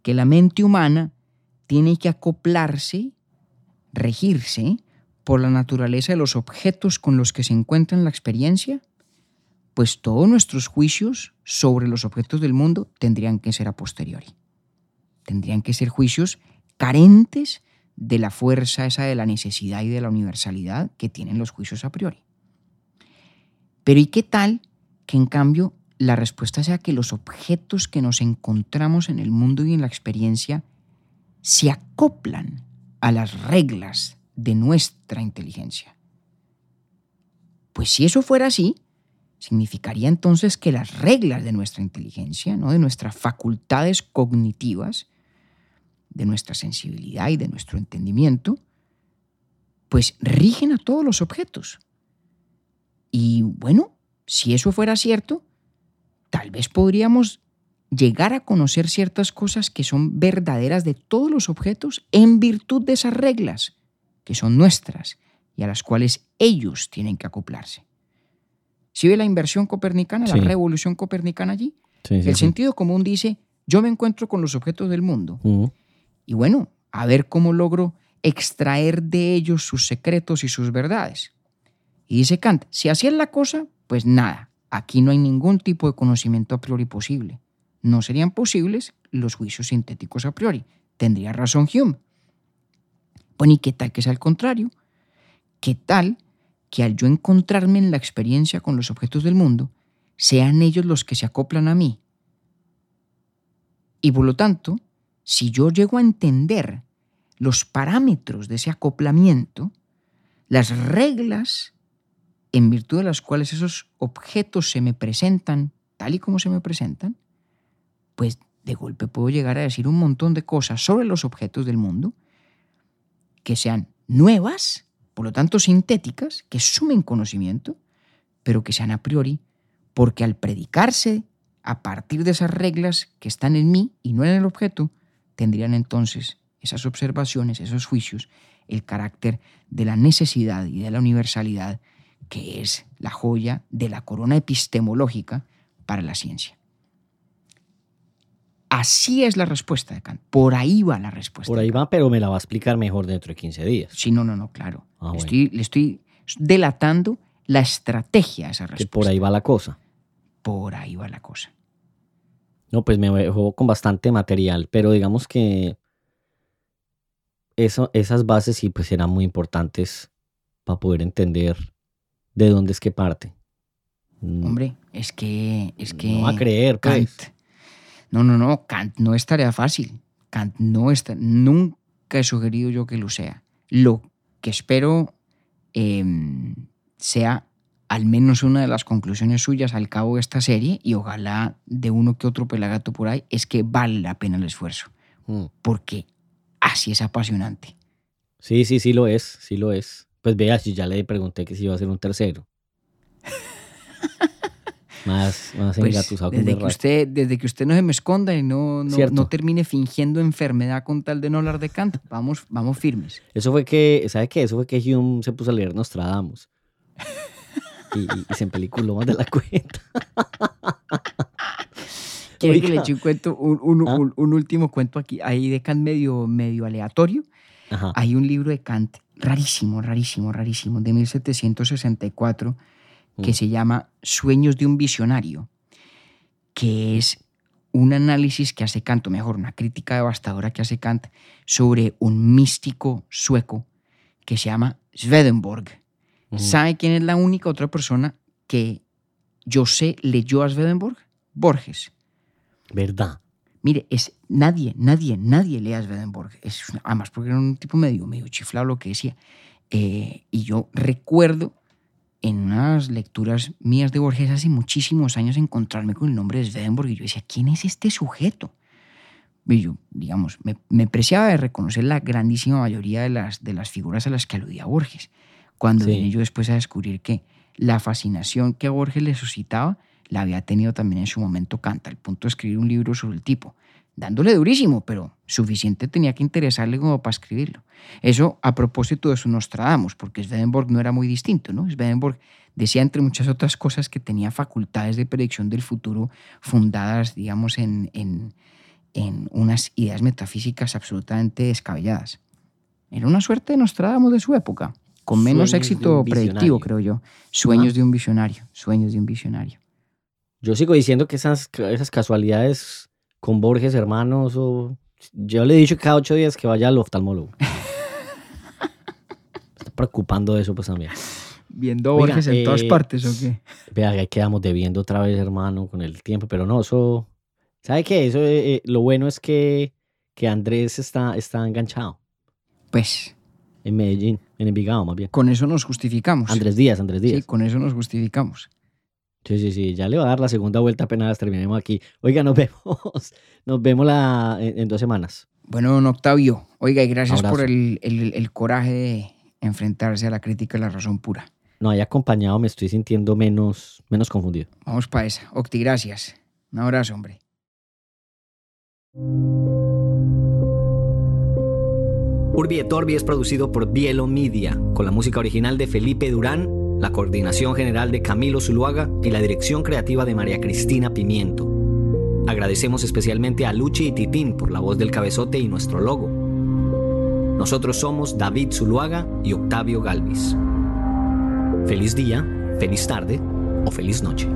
Speaker 2: que la mente humana tiene que acoplarse, regirse por la naturaleza de los objetos con los que se encuentra en la experiencia, pues todos nuestros juicios sobre los objetos del mundo tendrían que ser a posteriori. Tendrían que ser juicios carentes de la fuerza esa de la necesidad y de la universalidad que tienen los juicios a priori. Pero ¿y qué tal que en cambio la respuesta sea que los objetos que nos encontramos en el mundo y en la experiencia se acoplan a las reglas de nuestra inteligencia. Pues si eso fuera así, significaría entonces que las reglas de nuestra inteligencia, ¿no? de nuestras facultades cognitivas, de nuestra sensibilidad y de nuestro entendimiento, pues rigen a todos los objetos. Y bueno, si eso fuera cierto, tal vez podríamos llegar a conocer ciertas cosas que son verdaderas de todos los objetos en virtud de esas reglas que son nuestras y a las cuales ellos tienen que acoplarse. ¿Sí ve la inversión copernicana, la revolución copernicana allí? el sentido común dice, yo me encuentro con los objetos del mundo. Y bueno, a ver cómo logro extraer de ellos sus secretos y sus verdades. Y dice Kant, si así es la cosa, pues nada, aquí no hay ningún tipo de conocimiento a priori posible. No serían posibles los juicios sintéticos a priori. Tendría razón Hume. Bueno, ¿y qué tal que sea al contrario? ¿Qué tal que al yo encontrarme en la experiencia con los objetos del mundo, sean ellos los que se acoplan a mí? Y por lo tanto, si yo llego a entender los parámetros de ese acoplamiento, las reglas en virtud de las cuales esos objetos se me presentan tal y como se me presentan, pues de golpe puedo llegar a decir un montón de cosas sobre los objetos del mundo que sean nuevas, por lo tanto sintéticas, que sumen conocimiento, pero que sean a priori, porque al predicarse a partir de esas reglas que están en mí y no en el objeto, tendrían entonces esas observaciones, esos juicios, el carácter de la necesidad y de la universalidad, que es la joya de la corona epistemológica para la ciencia. Así es la respuesta de Kant. Por ahí va la respuesta.
Speaker 1: Por ahí va, pero me la va a explicar mejor dentro de 15 días.
Speaker 2: Sí, no, no, no, claro. Ah, le, estoy, delatando la estrategia a esa respuesta.
Speaker 1: Que por ahí va la cosa.
Speaker 2: Por ahí va la cosa.
Speaker 1: No, pues me dejó con bastante material, pero digamos que eso, esas bases sí pues serán muy importantes para poder entender de dónde es que parte.
Speaker 2: Mm. Hombre, es que... Es que
Speaker 1: no va a creer, pues.
Speaker 2: No, no, no, Kant no es tarea fácil. Kant no está, nunca he sugerido yo que lo sea. Lo que espero em, sea al menos una de las conclusiones suyas al cabo de esta serie, y ojalá de uno que otro pelagato por ahí, es que vale la pena el esfuerzo. Mm. Porque así es apasionante.
Speaker 1: Sí, sí, sí lo es, sí lo es. Pues vea, si ya le pregunté que si iba a ser un tercero. Más, más
Speaker 2: pues, desde que usted Desde que usted no se me esconda y no, no, termine fingiendo enfermedad con tal de no hablar de Kant, vamos, vamos firmes.
Speaker 1: Eso fue que, ¿sabe qué? Eso fue que Hume se puso a leer Nostradamus. y, se empeliculó más de la cuenta.
Speaker 2: Quiero que le eche un cuento, un, ¿Ah? último cuento aquí, ahí de Kant medio, medio aleatorio. Hay un libro de Kant rarísimo, rarísimo, rarísimo, de 1764, que mm. se llama Sueños de un visionario, que es un análisis que hace Kant, o mejor, una crítica devastadora que hace Kant sobre un místico sueco que se llama Swedenborg. ¿Sabe quién es la única otra persona que yo sé leyó a Swedenborg? Borges.
Speaker 1: ¿Verdad?
Speaker 2: Mire, es nadie, nadie, nadie lee a Swedenborg. Es, además, porque era un tipo medio, medio chiflado lo que decía. Eh, y yo recuerdo en unas lecturas mías de Borges hace muchísimos años encontrarme con el nombre de Swedenborg y yo decía, ¿quién es este sujeto? Y yo, digamos, me, me preciaba de reconocer la grandísima mayoría de las, de las figuras a las que aludía Borges. Cuando vine yo después a descubrir que la fascinación que a Borges le suscitaba la había tenido también en su momento Canta, al punto de escribir un libro sobre el tipo, dándole durísimo, pero suficiente tenía que interesarle como para escribirlo. Eso a propósito de su Nostradamus, porque Swedenborg no era muy distinto, ¿no? Swedenborg decía, entre muchas otras cosas, que tenía facultades de predicción del futuro fundadas, digamos, en, en, en unas ideas metafísicas absolutamente descabelladas. Era una suerte de Nostradamus de su época con menos éxito predictivo, creo yo. Sueños de un visionario, sueños de un visionario.
Speaker 1: Yo sigo diciendo que esas, esas casualidades con Borges, hermanos, o... yo le he dicho cada ocho días que vaya al oftalmólogo. Está preocupando eso, pues también.
Speaker 2: Viendo Borges en todas eh, partes, ¿o qué?
Speaker 1: Vea, ahí quedamos debiendo otra vez, hermano, con el tiempo, pero no, eso. ¿Sabe qué? Eso, eh, eh, lo bueno es que, que Andrés está, está enganchado.
Speaker 2: Pues
Speaker 1: en Medellín, en Envigado más bien.
Speaker 2: Con eso nos justificamos.
Speaker 1: Andrés Díaz, Andrés Díaz.
Speaker 2: Sí, con eso nos justificamos.
Speaker 1: Sí, sí, sí, ya le va a dar la segunda vuelta apenas terminemos aquí. Oiga, nos vemos, nos vemos la, en, dos semanas.
Speaker 2: Bueno, don Octavio, oiga, y gracias por el, el, coraje de enfrentarse a la crítica de la razón pura.
Speaker 1: No, haya acompañado me estoy sintiendo menos, menos confundido.
Speaker 2: Vamos para esa. Octi, gracias. Un abrazo, hombre.
Speaker 3: Urbi et Orbi es producido por Bielo Media, con la música original de Felipe Durán, la coordinación general de Camilo Zuluaga y la dirección creativa de María Cristina Pimiento. Agradecemos especialmente a Luchi y Titín por la voz del cabezote y nuestro logo. Nosotros somos David Zuluaga y Octavio Galvis. Feliz día, feliz tarde o feliz noche.